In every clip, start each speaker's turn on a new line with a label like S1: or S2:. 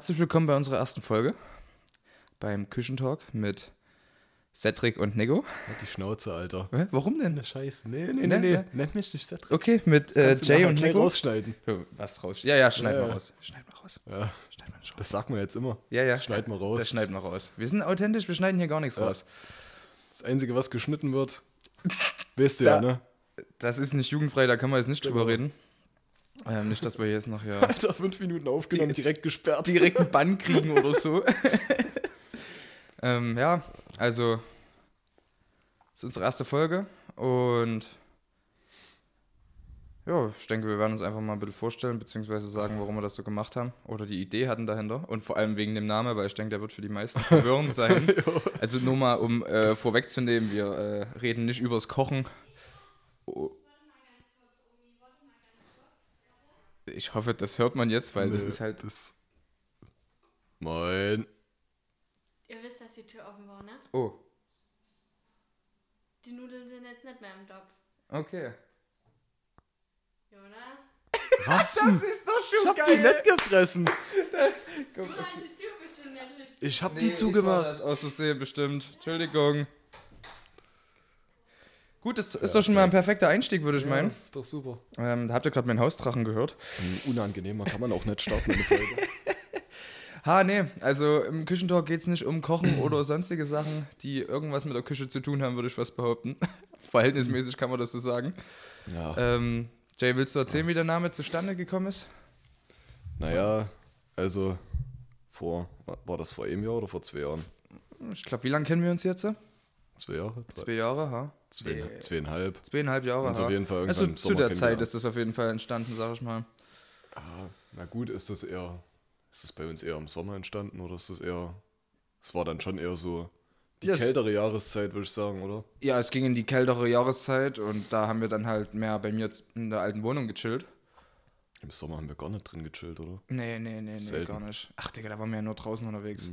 S1: Herzlich willkommen bei unserer ersten Folge beim Küchentalk mit Cedric und Nego.
S2: Halt die Schnauze, Alter.
S1: Hä? Warum denn?
S2: Scheiße. Nee, nee,
S1: Ne,
S2: nee, nee.
S1: ne?
S2: Nennt mich nicht Cedric.
S1: Okay, mit äh, Jay und Nego.
S2: rausschneiden.
S1: Was raus? Ja, ja, schneid
S2: Ja,
S1: mal
S2: ja.
S1: raus. Schneid mal raus.
S2: Ja,
S1: Schneid mal raus.
S2: das sagt man jetzt immer.
S1: Ja, ja.
S2: Das schneid mal raus.
S1: Das schneiden wir raus. Wir sind authentisch, wir schneiden hier gar nichts
S2: Ja.
S1: raus.
S2: Das Einzige, was geschnitten wird, weißt du
S1: Da-
S2: ja, ne?
S1: Das ist nicht jugendfrei, da können wir jetzt nicht drüber
S2: Genau.
S1: reden. Ähm, nicht, dass wir jetzt noch ja
S2: Alter, fünf Minuten aufgenommen, direkt gesperrt.
S1: direkt einen Bann kriegen oder so. ähm, ja, also das ist unsere erste Folge und ja, ich denke, wir werden uns einfach mal ein bisschen vorstellen, beziehungsweise sagen, warum wir das so gemacht haben oder die Idee hatten dahinter und vor allem wegen dem Namen, weil ich denke, der wird für die meisten verwirrend sein. Also nur mal, um äh, vorwegzunehmen, wir äh, reden nicht übers Kochen. Oh. Ich hoffe, das hört man jetzt, weil das
S2: Nee,
S1: ist halt
S2: Das Moin.
S3: Ihr wisst, dass die Tür offen war, ne?
S1: Oh,
S3: Die Nudeln sind jetzt nicht mehr im Topf.
S1: okay.
S3: Jonas?
S2: Was denn?
S1: ist doch schon
S2: Ich hab die nicht gefressen.
S3: Du hast die Tür bestimmt nicht richtig.
S2: Ich hab
S1: Nee,
S2: die
S1: Ich war
S2: zugemacht.
S1: das aus Versehen bestimmt. Entschuldigung. Gut, das ist doch schon mal ein perfekter Einstieg, würde ich
S2: Ja,
S1: meinen.
S2: das ist doch super.
S1: Ähm, da habt ihr gerade meinen Hausdrachen gehört.
S2: Unangenehmer kann man auch nicht starten, eine Folge.
S1: Ha, nee, also im Küchentalk geht es nicht um Kochen oder sonstige Sachen, die irgendwas mit der Küche zu tun haben, würde ich fast behaupten. Verhältnismäßig kann man das so sagen.
S2: Ja.
S1: Ähm, Jay, willst du erzählen, wie der Name zustande gekommen ist?
S2: Naja, also vor, war- war das vor einem Jahr oder vor zwei Jahren?
S1: Ich glaube, wie lange kennen wir uns jetzt?
S2: Zwei Jahre? Drei-
S1: Zwei Jahre, ha?
S2: Zwei, zweieinhalb.
S1: Zweieinhalb Jahre, ha?
S2: auf jeden Fall irgendwann
S1: Also zu der Zeit ist das auf jeden Fall entstanden, sag ich mal.
S2: Na gut, ist das eher, ist das bei uns eher im Sommer entstanden oder ist das eher, es war dann schon eher so die
S1: Ja, es-
S2: kältere Jahreszeit, würde ich sagen, oder?
S1: Ja, es ging in die kältere Jahreszeit und da haben wir dann halt mehr bei mir jetzt in der alten Wohnung gechillt.
S2: Im Sommer haben wir gar nicht drin gechillt, oder?
S1: Nee, nee, nee, nee, gar nicht. Ach, Digga, da waren wir ja nur draußen unterwegs.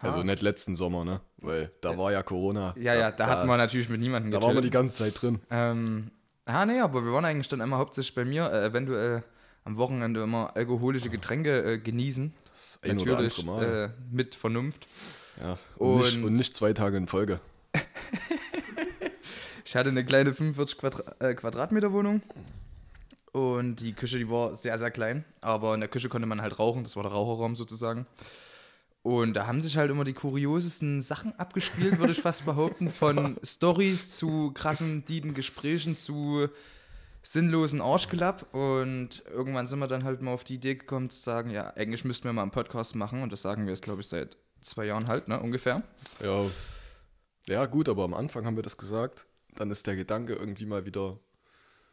S2: Also
S1: Ah.
S2: nicht letzten Sommer, ne? Weil da war ja Corona.
S1: Ja, ja, da, hatten wir natürlich mit niemandem
S2: Da
S1: gechillt.
S2: waren wir die ganze Zeit drin.
S1: ähm, ah, nee, aber wir waren eigentlich dann immer hauptsächlich bei mir, äh, eventuell am Wochenende immer alkoholische Getränke äh, genießen.
S2: Das ein oder
S1: natürlich
S2: andere Mal.
S1: äh, mit Vernunft.
S2: ja. Und, nicht,
S1: und-
S2: und nicht zwei Tage in Folge.
S1: Ich hatte eine kleine 45 Quadra äh, Quadratmeter Wohnung und die Küche, die war sehr, sehr klein, aber in der Küche konnte man halt rauchen, das war der Raucherraum sozusagen. Und da haben sich halt immer die kuriosesten Sachen abgespielt, würde ich fast behaupten, von Stories zu krassen, dieben Gesprächen zu sinnlosen Arschgelapp und irgendwann sind wir dann halt mal auf die Idee gekommen zu sagen, ja, eigentlich müssten wir mal einen Podcast machen und das sagen wir jetzt, glaube ich, seit zwei Jahren halt, ne, ungefähr.
S2: Ja. Ja, gut, aber am Anfang haben wir das gesagt. Dann ist der Gedanke irgendwie mal wieder ein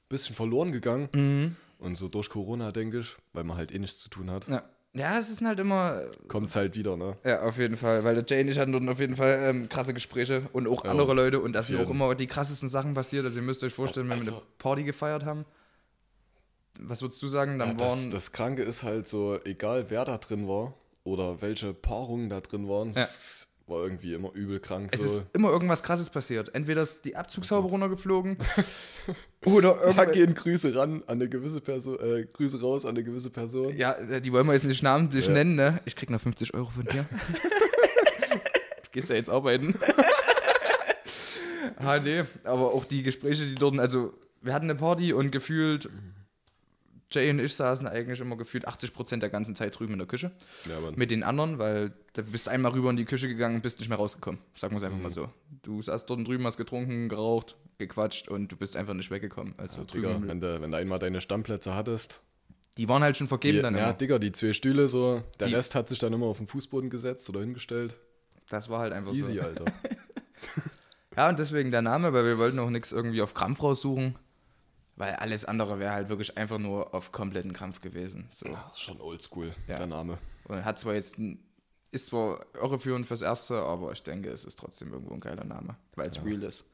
S2: bisschen verloren gegangen.
S1: Mhm.
S2: Und so durch Corona, denke ich, weil man halt eh nichts zu tun hat,
S1: Ja, ja es ist halt immer
S2: kommt es halt wieder, ne?
S1: Ja, auf jeden Fall, weil der Jay und ich hatten dort auf jeden Fall ähm, krasse Gespräche und auch
S2: Ja,
S1: andere Leute und da sind auch immer die krassesten Sachen passiert. Also ihr müsst euch vorstellen, wenn wir
S2: Also-
S1: eine Party gefeiert haben, was würdest du sagen, dann
S2: Ja, das,
S1: waren...
S2: das Kranke ist halt so, egal wer da drin war oder welche Paarungen da drin waren, es war irgendwie immer übel krank.
S1: es
S2: so.
S1: ist immer irgendwas krasses passiert. Entweder ist die Abzugshaube runtergeflogen oder
S2: Da
S1: irgendwas...
S2: gehen Grüße ran an eine gewisse Person, äh, Grüße raus an eine gewisse Person.
S1: Ja, die wollen wir jetzt nicht namentlich
S2: Ja.
S1: nennen, ne? Ich krieg noch 50 Euro von dir. du gehst ja jetzt arbeiten. ah, nee, aber auch die Gespräche, die dort, also wir hatten eine Party und gefühlt, Jay und ich saßen eigentlich immer gefühlt 80% der ganzen Zeit drüben in der Küche.
S2: Ja.
S1: Mit den anderen, weil du bist einmal rüber in die Küche gegangen und bist nicht mehr rausgekommen. Sagen wir es einfach mal so. Du saßt dort drüben, hast getrunken, geraucht, gequatscht und du bist einfach nicht weggekommen. Also
S2: Ja. Digga, wenn du, wenn du einmal deine Stammplätze hattest,
S1: die waren halt schon vergeben
S2: die,
S1: dann
S2: ja,
S1: immer.
S2: Digga, die zwei Stühle so, der
S1: Die-
S2: Rest hat sich dann immer auf den Fußboden gesetzt oder hingestellt.
S1: Das war halt einfach
S2: Easy,
S1: so.
S2: Alter.
S1: Ja, und deswegen der Name, weil wir wollten auch nichts irgendwie auf Krampf raussuchen. Weil alles andere wäre halt wirklich einfach nur auf kompletten Krampf gewesen. So.
S2: Ist schon oldschool,
S1: Ja.
S2: der Name.
S1: Und hat zwar jetzt, ist zwar irreführend fürs Erste, aber ich denke, es ist trotzdem irgendwo ein geiler Name, weil es real ist.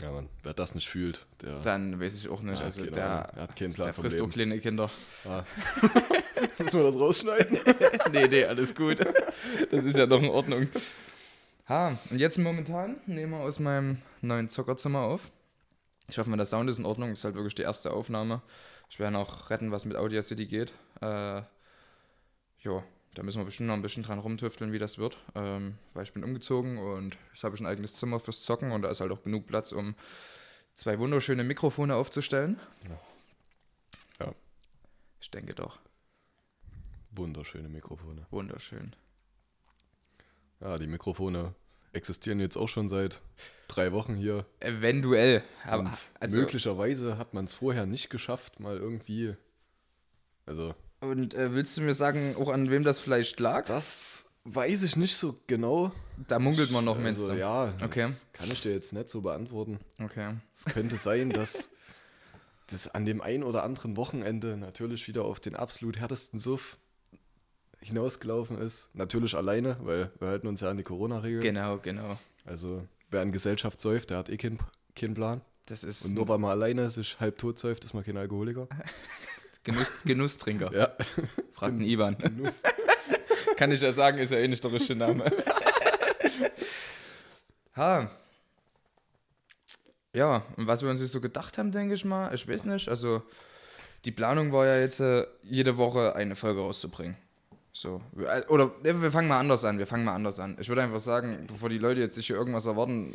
S2: Ja, Mann, wer das nicht fühlt, der,
S1: Dann weiß ich auch nicht.
S2: Ja,
S1: also der,
S2: Ahnung. Er hat keinen Plan
S1: der frisst auch
S2: Leben.
S1: kleine Kinder.
S2: Ah. Müssen wir das rausschneiden?
S1: nee, nee, alles gut. Das ist ja noch in Ordnung. Ha, und jetzt momentan nehmen wir aus meinem neuen Zockerzimmer auf. Ich hoffe mal, der Sound ist in Ordnung. Das ist halt wirklich die erste Aufnahme. Ich werde noch retten, was mit Audio City geht. Äh, ja, da müssen wir bestimmt noch ein bisschen dran rumtüfteln, wie das wird. Ähm, weil ich bin umgezogen und jetzt habe ich ein eigenes Zimmer fürs Zocken und da ist halt auch genug Platz, um zwei wunderschöne Mikrofone aufzustellen.
S2: Ja.
S1: Ich denke doch.
S2: Wunderschöne Mikrofone.
S1: Wunderschön.
S2: Ja, die Mikrofone existieren jetzt auch schon seit drei Wochen hier.
S1: Eventuell. Aber,
S2: Und
S1: also,
S2: möglicherweise hat man es vorher nicht geschafft, mal irgendwie. Also,
S1: und äh, willst du mir sagen, auch an wem das vielleicht lag?
S2: das weiß ich nicht so genau.
S1: Da munkelt man noch, meinst
S2: also, ja,
S1: Okay.
S2: das kann ich dir jetzt nicht so beantworten.
S1: Okay.
S2: Es könnte sein, dass das an dem ein oder anderen Wochenende natürlich wieder auf den absolut härtesten Suff hinausgelaufen ist. Natürlich alleine, weil wir halten uns ja an die Corona-Regeln.
S1: Genau, genau.
S2: Also, wer in Gesellschaft säuft, der hat eh keinen, keinen Plan.
S1: Das ist
S2: Und nur weil man alleine sich halb tot säuft, ist man kein Alkoholiker.
S1: Genuss, Genusstrinker.
S2: Ja.
S1: Fragt den Ivan.
S2: Genuss.
S1: Kann ich ja sagen, ist ja eh nicht der richtige Name. ha. Ja, und was wir uns jetzt so gedacht haben, denke ich mal, ich weiß nicht. Also, die Planung war ja jetzt, äh, jede Woche eine Folge rauszubringen. So. Äh, Oder wir fangen mal anders an. Wir fangen mal anders an. Ich würde einfach sagen, bevor die Leute jetzt sich hier irgendwas erwarten,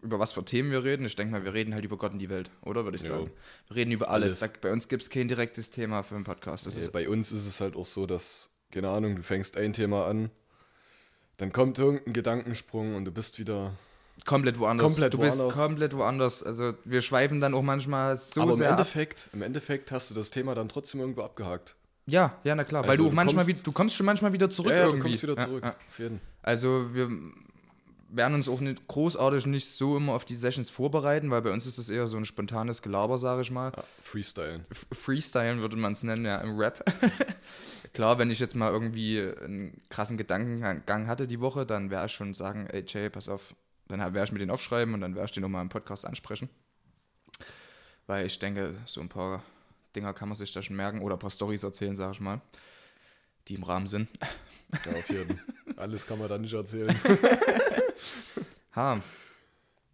S1: über was für Themen wir reden. Ich denke mal, wir reden halt über Gott und die Welt, oder? Würde ich
S2: Jo.
S1: sagen. Wir reden über alles.
S2: Alles.
S1: Bei uns gibt es kein direktes Thema für einen Podcast. Das ist
S2: Bei uns ist es halt auch so, dass, keine Ahnung, du fängst ein Thema an, dann kommt irgendein Gedankensprung und du bist wieder.
S1: komplett woanders.
S2: Komplett
S1: du bist
S2: woanders.
S1: komplett woanders. Also wir schweifen dann auch manchmal so
S2: Aber im
S1: sehr ab.
S2: Endeffekt, im Endeffekt hast du das Thema dann trotzdem irgendwo abgehakt.
S1: Ja, ja, na klar. weil
S2: Also
S1: du, auch
S2: du
S1: manchmal
S2: kommst-
S1: wie, du kommst schon manchmal wieder zurück
S2: ja, ja,
S1: irgendwie.
S2: du kommst wieder
S1: Ja,
S2: zurück.
S1: ja.
S2: Jeden.
S1: Also wir werden uns auch nicht großartig nicht so immer auf die Sessions vorbereiten, weil bei uns ist das eher so ein spontanes Gelaber, sage ich mal.
S2: Ja, Freestylen.
S1: F- Freestylen würde man es nennen, ja, im Rap. Klar, wenn ich jetzt mal irgendwie einen krassen Gedankengang hatte die Woche, dann wäre ich schon sagen, ey Jay, pass auf, dann werde ich mir den aufschreiben und dann werde ich den nochmal im Podcast ansprechen. Weil ich denke, so ein paar Dinger kann man sich da schon merken oder ein paar Storys erzählen, sage ich mal, die im Rahmen sind.
S2: Ja, auf jeden. Alles kann man da nicht erzählen.
S1: Ha.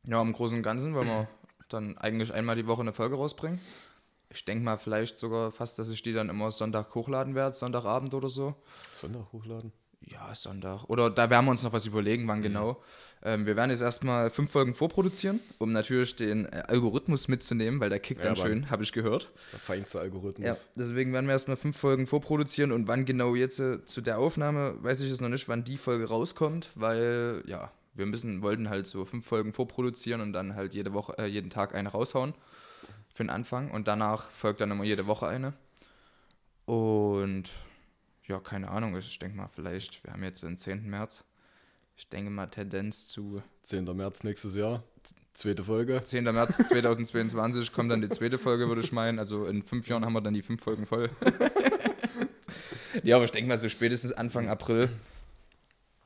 S1: Ja, im Großen und Ganzen wollen wir dann eigentlich einmal die Woche eine Folge rausbringen. Ich denke mal vielleicht sogar fast, dass ich die dann immer Sonntag hochladen werde, Sonntagabend oder so.
S2: Sonntag hochladen?
S1: Ja, Sonntag. Oder da werden wir uns noch was überlegen,
S2: Mhm.
S1: wann genau. Ähm, wir werden jetzt erstmal fünf Folgen vorproduzieren, um natürlich den äh, Algorithmus mitzunehmen, weil der kickt
S2: Ja,
S1: dann schön, habe ich gehört.
S2: Der feinste Algorithmus.
S1: Ja, deswegen werden wir erstmal fünf Folgen vorproduzieren und wann genau jetzt äh, zu der Aufnahme, weiß ich jetzt noch nicht, wann die Folge rauskommt, weil ja, wir müssen, wollten halt so fünf Folgen vorproduzieren und dann halt jede Woche, äh, jeden Tag eine raushauen für den Anfang und danach folgt dann immer jede Woche eine. Und ja, keine Ahnung, ich denke mal vielleicht, wir haben jetzt den 10. März. Ich denke mal Tendenz zu
S2: 10. März nächstes Jahr. Zweite Folge.
S1: 10. März 2022 kommt dann die zweite Folge, würde ich meinen. Also in fünf Jahren haben wir dann die fünf Folgen voll. ja, aber ich denke mal so spätestens Anfang April.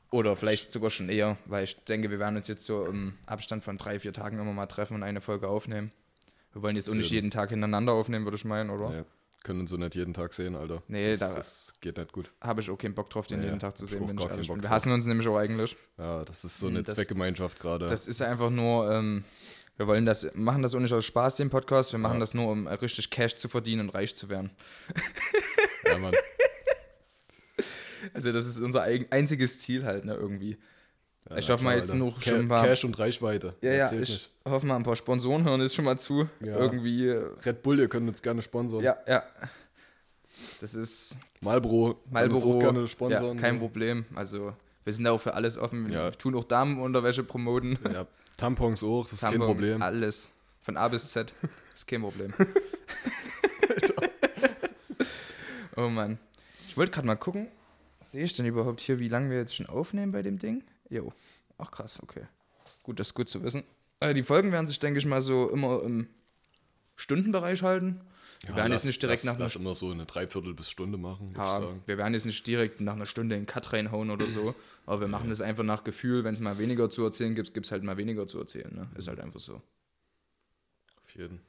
S1: Oder vielleicht sogar schon eher, weil ich denke, wir werden uns jetzt so im Abstand von drei, vier Tagen immer mal treffen und eine Folge aufnehmen. Wir wollen jetzt auch nicht
S2: Jeden.
S1: jeden Tag hintereinander aufnehmen, würde ich meinen, oder?
S2: Ja. Können uns so nicht jeden Tag sehen, Alter.
S1: Nee,
S2: das,
S1: da-
S2: das geht nicht gut.
S1: Habe ich auch keinen Bock drauf, den
S2: Ja,
S1: jeden. Tag zu sehen, wenn ich ehrlich bin. Wir hassen uns nämlich auch eigentlich.
S2: Ja, das ist so eine
S1: das-
S2: Zweckgemeinschaft gerade.
S1: Das ist einfach nur, ähm, wir wollen das, machen das auch nicht aus Spaß, den Podcast, wir machen
S2: Ja.
S1: das nur, um richtig Cash zu verdienen und reich zu werden.
S2: Ja, Mann.
S1: Also das ist unser einziges Ziel halt, ne, irgendwie.
S2: Ja,
S1: Ich hoffe mal jetzt noch
S2: Ca
S1: schon ein paar-
S2: Cash und Reichweite.
S1: Ja,
S2: Das
S1: ja, ich
S2: nicht.
S1: hoffe mal, ein paar Sponsoren hören jetzt schon mal zu.
S2: Ja.
S1: Irgendwie, äh,
S2: Red Bull, ihr könnt uns gerne sponsern.
S1: ja, ja. Das ist
S2: uns
S1: Marlboro,
S2: auch gerne
S1: ja,
S2: sponsern.
S1: kein Problem. Also wir sind da auch für alles offen. Wir
S2: Ja.
S1: tun auch Damenunterwäsche promoten.
S2: Ja, Tampons auch, das ist kein
S1: Tampons,
S2: Problem.
S1: Alles. Von A bis Z. Ist kein Problem. oh Mann. Ich wollte gerade mal gucken. Sehe ich denn überhaupt hier, wie lange wir jetzt schon aufnehmen bei dem Ding? Jo. Ach krass, okay. Gut, das ist gut zu wissen. Äh, die Folgen werden sich, denke ich mal, so immer im Stundenbereich halten. Wir
S2: Ja,
S1: werden
S2: lass,
S1: jetzt nicht direkt
S2: lass,
S1: nach einer
S2: lass immer so eine Dreiviertel bis Stunde machen,
S1: ja,
S2: sagen.
S1: wir werden jetzt nicht direkt nach einer Stunde in den Cut reinhauen oder so, aber wir machen das einfach nach Gefühl. Wenn es mal weniger zu erzählen gibt, gibt es halt mal weniger zu erzählen. Ne? Ist halt einfach so.
S2: Auf jeden.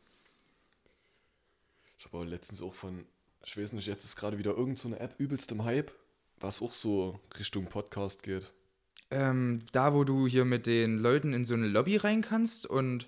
S2: Ich habe aber letztens auch von, ich weiß nicht, jetzt ist gerade wieder irgend so eine App übelst im Hype, was auch so Richtung Podcast geht.
S1: Ähm, da, wo du hier mit den Leuten in so eine Lobby rein kannst und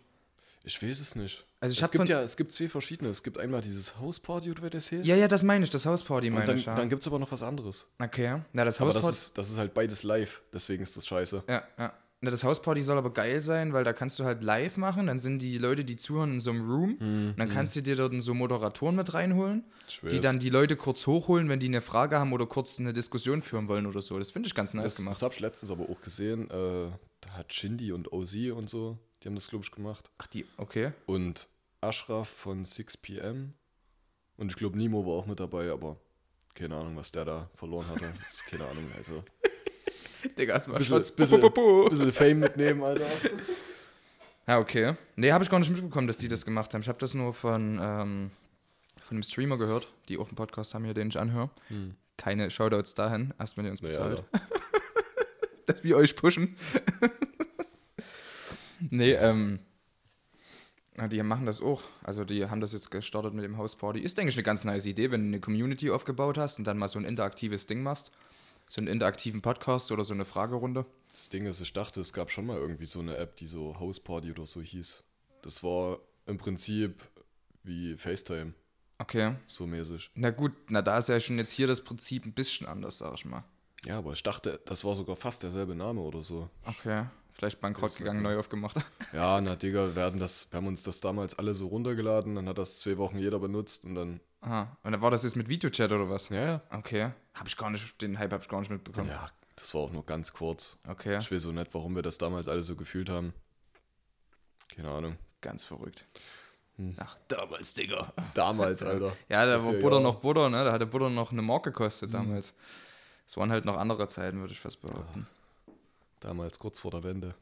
S2: Ich weiß es nicht.
S1: Also ich
S2: es gibt ja, es gibt zwei verschiedene. Es gibt einmal dieses Hausparty oder wie das heißt.
S1: ja, ja, das meine ich, das Hausparty meine
S2: Und dann,
S1: ich. Ja.
S2: dann gibt es aber noch was anderes.
S1: okay. Na, das
S2: Aber das
S1: Hausparty.
S2: ist, das ist halt beides live, deswegen ist das scheiße.
S1: Ja, ja. Na, das Hausparty soll aber geil sein, weil da kannst du halt live machen, dann sind die Leute, die zuhören, in so einem Room.
S2: Mhm,
S1: und dann kannst du dir dort so Moderatoren mit reinholen,
S2: Schwer
S1: die dann die Leute kurz hochholen, wenn die eine Frage haben oder kurz eine Diskussion führen wollen oder so. Das finde ich ganz nice
S2: Das,
S1: gemacht.
S2: das habe ich letztens aber auch gesehen. Äh, da hat Shindy und OZ und so, die haben das, glaube ich, gemacht.
S1: Ach, die, okay.
S2: Und Ashraf von 6pm. Und ich glaube, Nimo war auch mit dabei, aber keine Ahnung, was der da verloren hatte. Das ist keine Ahnung. Also,
S1: Digga, erstmal
S2: bisschen,
S1: Shots.
S2: bisschen, bisschen Fame mitnehmen, Alter.
S1: Ja, okay. Nee, habe ich gar nicht mitbekommen, dass die das gemacht haben. Ich habe das nur von, ähm, von einem Streamer gehört, die auch einen Podcast haben hier, den ich anhöre. Keine Shoutouts dahin, erst wenn ihr uns bezahlt.
S2: Alter.
S1: dass wir euch pushen. nee, ähm. Die machen das auch. Also die haben das jetzt gestartet mit dem Hausparty. Ist, denke ich, eine ganz nice Idee, wenn du eine Community aufgebaut hast und dann mal so ein interaktives Ding machst. So einen interaktiven Podcast oder so eine Fragerunde.
S2: Das Ding ist, ich dachte, es gab schon mal irgendwie so eine App, die so Hausparty oder so hieß. Das war im Prinzip wie FaceTime,
S1: Okay.
S2: so mäßig.
S1: Na gut, na da ist ja schon jetzt hier das Prinzip ein bisschen anders, sag ich mal.
S2: Ja, aber ich dachte, das war sogar fast derselbe Name oder so.
S1: Okay. Vielleicht bankrott gegangen, neu aufgemacht.
S2: Ja, na Digga, wir, hatten das, wir haben uns das damals alle so runtergeladen, dann hat das zwei Wochen jeder benutzt und dann.
S1: Aha. Und dann war das jetzt mit Videochat oder was?
S2: Ja, ja.
S1: Okay. Hab ich gar nicht, den Hype hab ich gar nicht mitbekommen.
S2: Ja, das war auch nur ganz kurz.
S1: Okay.
S2: Ich weiß so nicht, warum wir das damals alle so gefühlt haben. Keine Ahnung.
S1: Ganz verrückt.
S2: Hm.
S1: Ach, damals, Digga.
S2: Damals, Alter.
S1: Ja, da war Butter
S2: ja.
S1: noch Butter, ne? Da hatte Butter noch eine Mark gekostet
S2: Hm.
S1: damals. Es waren halt noch andere Zeiten, würde ich fast behaupten.
S2: Damals kurz vor der Wende.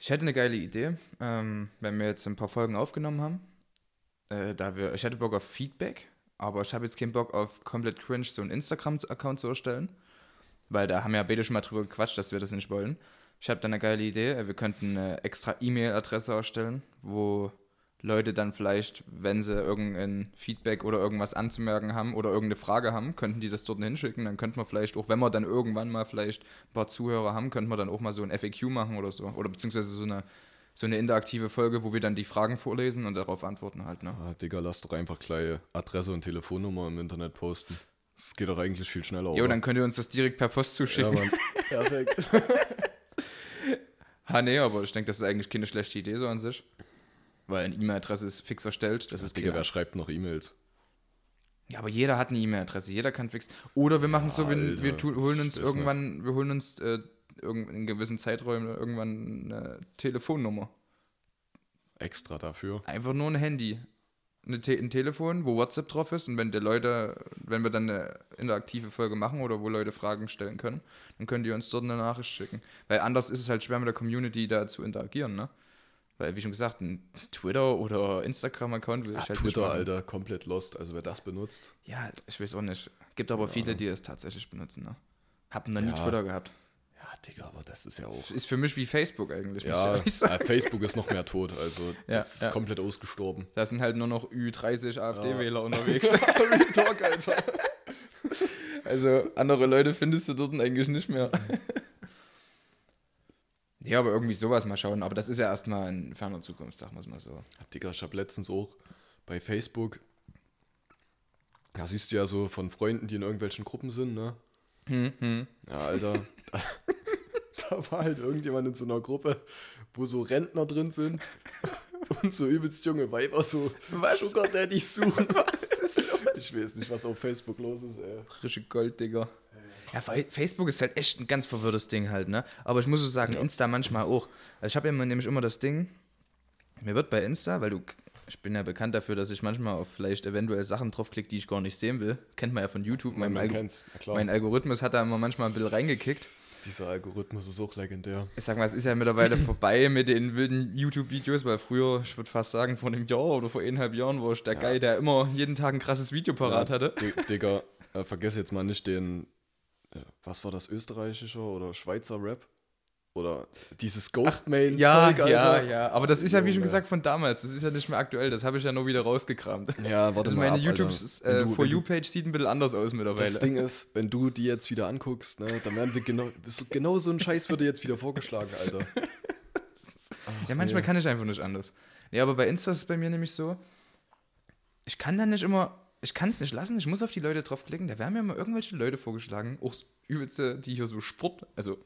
S1: Ich hätte eine geile Idee, ähm, wenn wir jetzt ein paar Folgen aufgenommen haben. Äh, da wir, ich hätte Bock auf Feedback, aber ich habe jetzt keinen Bock auf komplett cringe so einen Instagram-Account zu erstellen. Weil da haben ja beide schon mal drüber gequatscht, dass wir das nicht wollen. Ich habe da eine geile Idee. Wir könnten eine extra E-Mail-Adresse erstellen, wo Leute dann vielleicht, wenn sie irgendein Feedback oder irgendwas anzumerken haben oder irgendeine Frage haben, könnten die das dort hinschicken. Dann könnten wir vielleicht auch, wenn wir dann irgendwann mal vielleicht ein paar Zuhörer haben, könnten wir dann auch mal so ein FAQ machen oder so. Oder beziehungsweise so eine, so eine interaktive Folge, wo wir dann die Fragen vorlesen und darauf antworten halt. Ne?
S2: Ah, Digga, lass doch einfach gleich Adresse und Telefonnummer im Internet posten. Das geht doch eigentlich viel schneller.
S1: Jo,
S2: oder?
S1: dann könnt ihr uns das direkt per Post
S2: ja,
S1: zuschicken.
S2: Mann. Perfekt.
S1: ha, nee, aber ich denke, das ist eigentlich keine schlechte Idee so an sich. Weil eine E-Mail-Adresse ist fix erstellt. Das ist
S2: Digga, wer schreibt noch E-Mails?
S1: Ja, aber jeder hat eine E-Mail-Adresse, jeder kann fix. Oder wir machen es so, wir, wir holen uns irgendwann, wir holen uns äh, in gewissen Zeiträumen irgendwann eine Telefonnummer.
S2: Extra dafür.
S1: Einfach nur ein Handy. Eine Te ein Telefon, wo WhatsApp drauf ist und wenn die Leute, wenn wir dann eine interaktive Folge machen oder wo Leute Fragen stellen können, dann können die uns dort eine Nachricht schicken. Weil anders ist es halt schwer mit der Community da zu interagieren, ne? Weil, wie schon gesagt, ein Twitter- oder Instagram-Account will ich halt nicht
S2: Twitter,
S1: machen.
S2: Alter, komplett lost. Also wer das benutzt.
S1: Ja, ich weiß auch nicht. Gibt aber viele, die es tatsächlich benutzen, ne? Hab noch nie
S2: Ja.
S1: Twitter gehabt.
S2: Ja, Digga, aber das ist ja auch.
S1: Ist für mich wie Facebook eigentlich,
S2: Ja,
S1: sagen.
S2: äh, Facebook ist noch mehr tot. Also
S1: Ja,
S2: das ist
S1: ja.
S2: komplett ausgestorben.
S1: Da sind halt nur noch Ü30 AfD-Wähler unterwegs.
S2: Real Talk, Alter.
S1: Also andere Leute findest du dort eigentlich nicht mehr. Ja, aber irgendwie sowas mal schauen. Aber das ist ja erstmal in ferner Zukunft, sagen wir es mal so.
S2: Digga, ich habe letztens auch bei Facebook, da siehst du ja so von Freunden, die in irgendwelchen Gruppen sind, ne?
S1: Hm,
S2: Ja, Alter, da, war halt irgendjemand in so einer Gruppe, wo so Rentner drin sind und so übelst junge Weiber so
S1: Was?
S2: Sugar Daddies suchen.
S1: Was ist los?
S2: Ich weiß nicht, was auf Facebook los ist, ey.
S1: Frische Gold, Digga. Ja, Facebook ist halt echt ein ganz verwirrtes Ding halt, ne? Aber ich muss so sagen, Insta manchmal auch. Also ich habe ja immer, nämlich immer das Ding, mir wird bei Insta, weil du, ich bin ja bekannt dafür, dass ich manchmal auf vielleicht eventuell Sachen draufklicke, die ich gar nicht sehen will. Kennt man ja von YouTube.
S2: Man,
S1: Mein,
S2: klar.
S1: mein Algorithmus hat da immer manchmal ein bisschen reingekickt.
S2: Dieser Algorithmus ist auch legendär.
S1: Ich sag mal, es ist ja mittlerweile vorbei mit den wilden YouTube-Videos, weil früher, ich würde fast sagen, vor einem Jahr oder vor eineinhalb Jahren war ich der Guy, der immer jeden Tag ein krasses Video parat hatte.
S2: Di- Digga, äh, vergiss jetzt mal nicht den, äh, was war das, österreichischer oder Schweizer Rap? Oder dieses Ghostmail-Zeug,
S1: Ja,
S2: Alter.
S1: ja, ja. Aber das ist ja, wie schon gesagt, von damals. Das ist ja nicht mehr aktuell. Das habe ich ja nur wieder rausgekramt.
S2: Ja, warte
S1: Also
S2: mal
S1: meine
S2: ab.
S1: YouTube äh,
S2: du-
S1: For
S2: wenn du-
S1: You-Page sieht ein bisschen anders aus mittlerweile.
S2: Das Ding ist, wenn du die jetzt wieder anguckst, ne, dann werden die genau, so- genau so ein Scheiß wird dir jetzt wieder vorgeschlagen, Alter.
S1: ja, manchmal
S2: nee.
S1: kann ich einfach nicht anders. Ja, aber bei Insta ist es bei mir nämlich so, ich kann dann nicht immer, ich kann es nicht lassen, ich muss auf die Leute draufklicken. Da werden mir immer irgendwelche Leute vorgeschlagen, auch übelste, die hier so Sport, also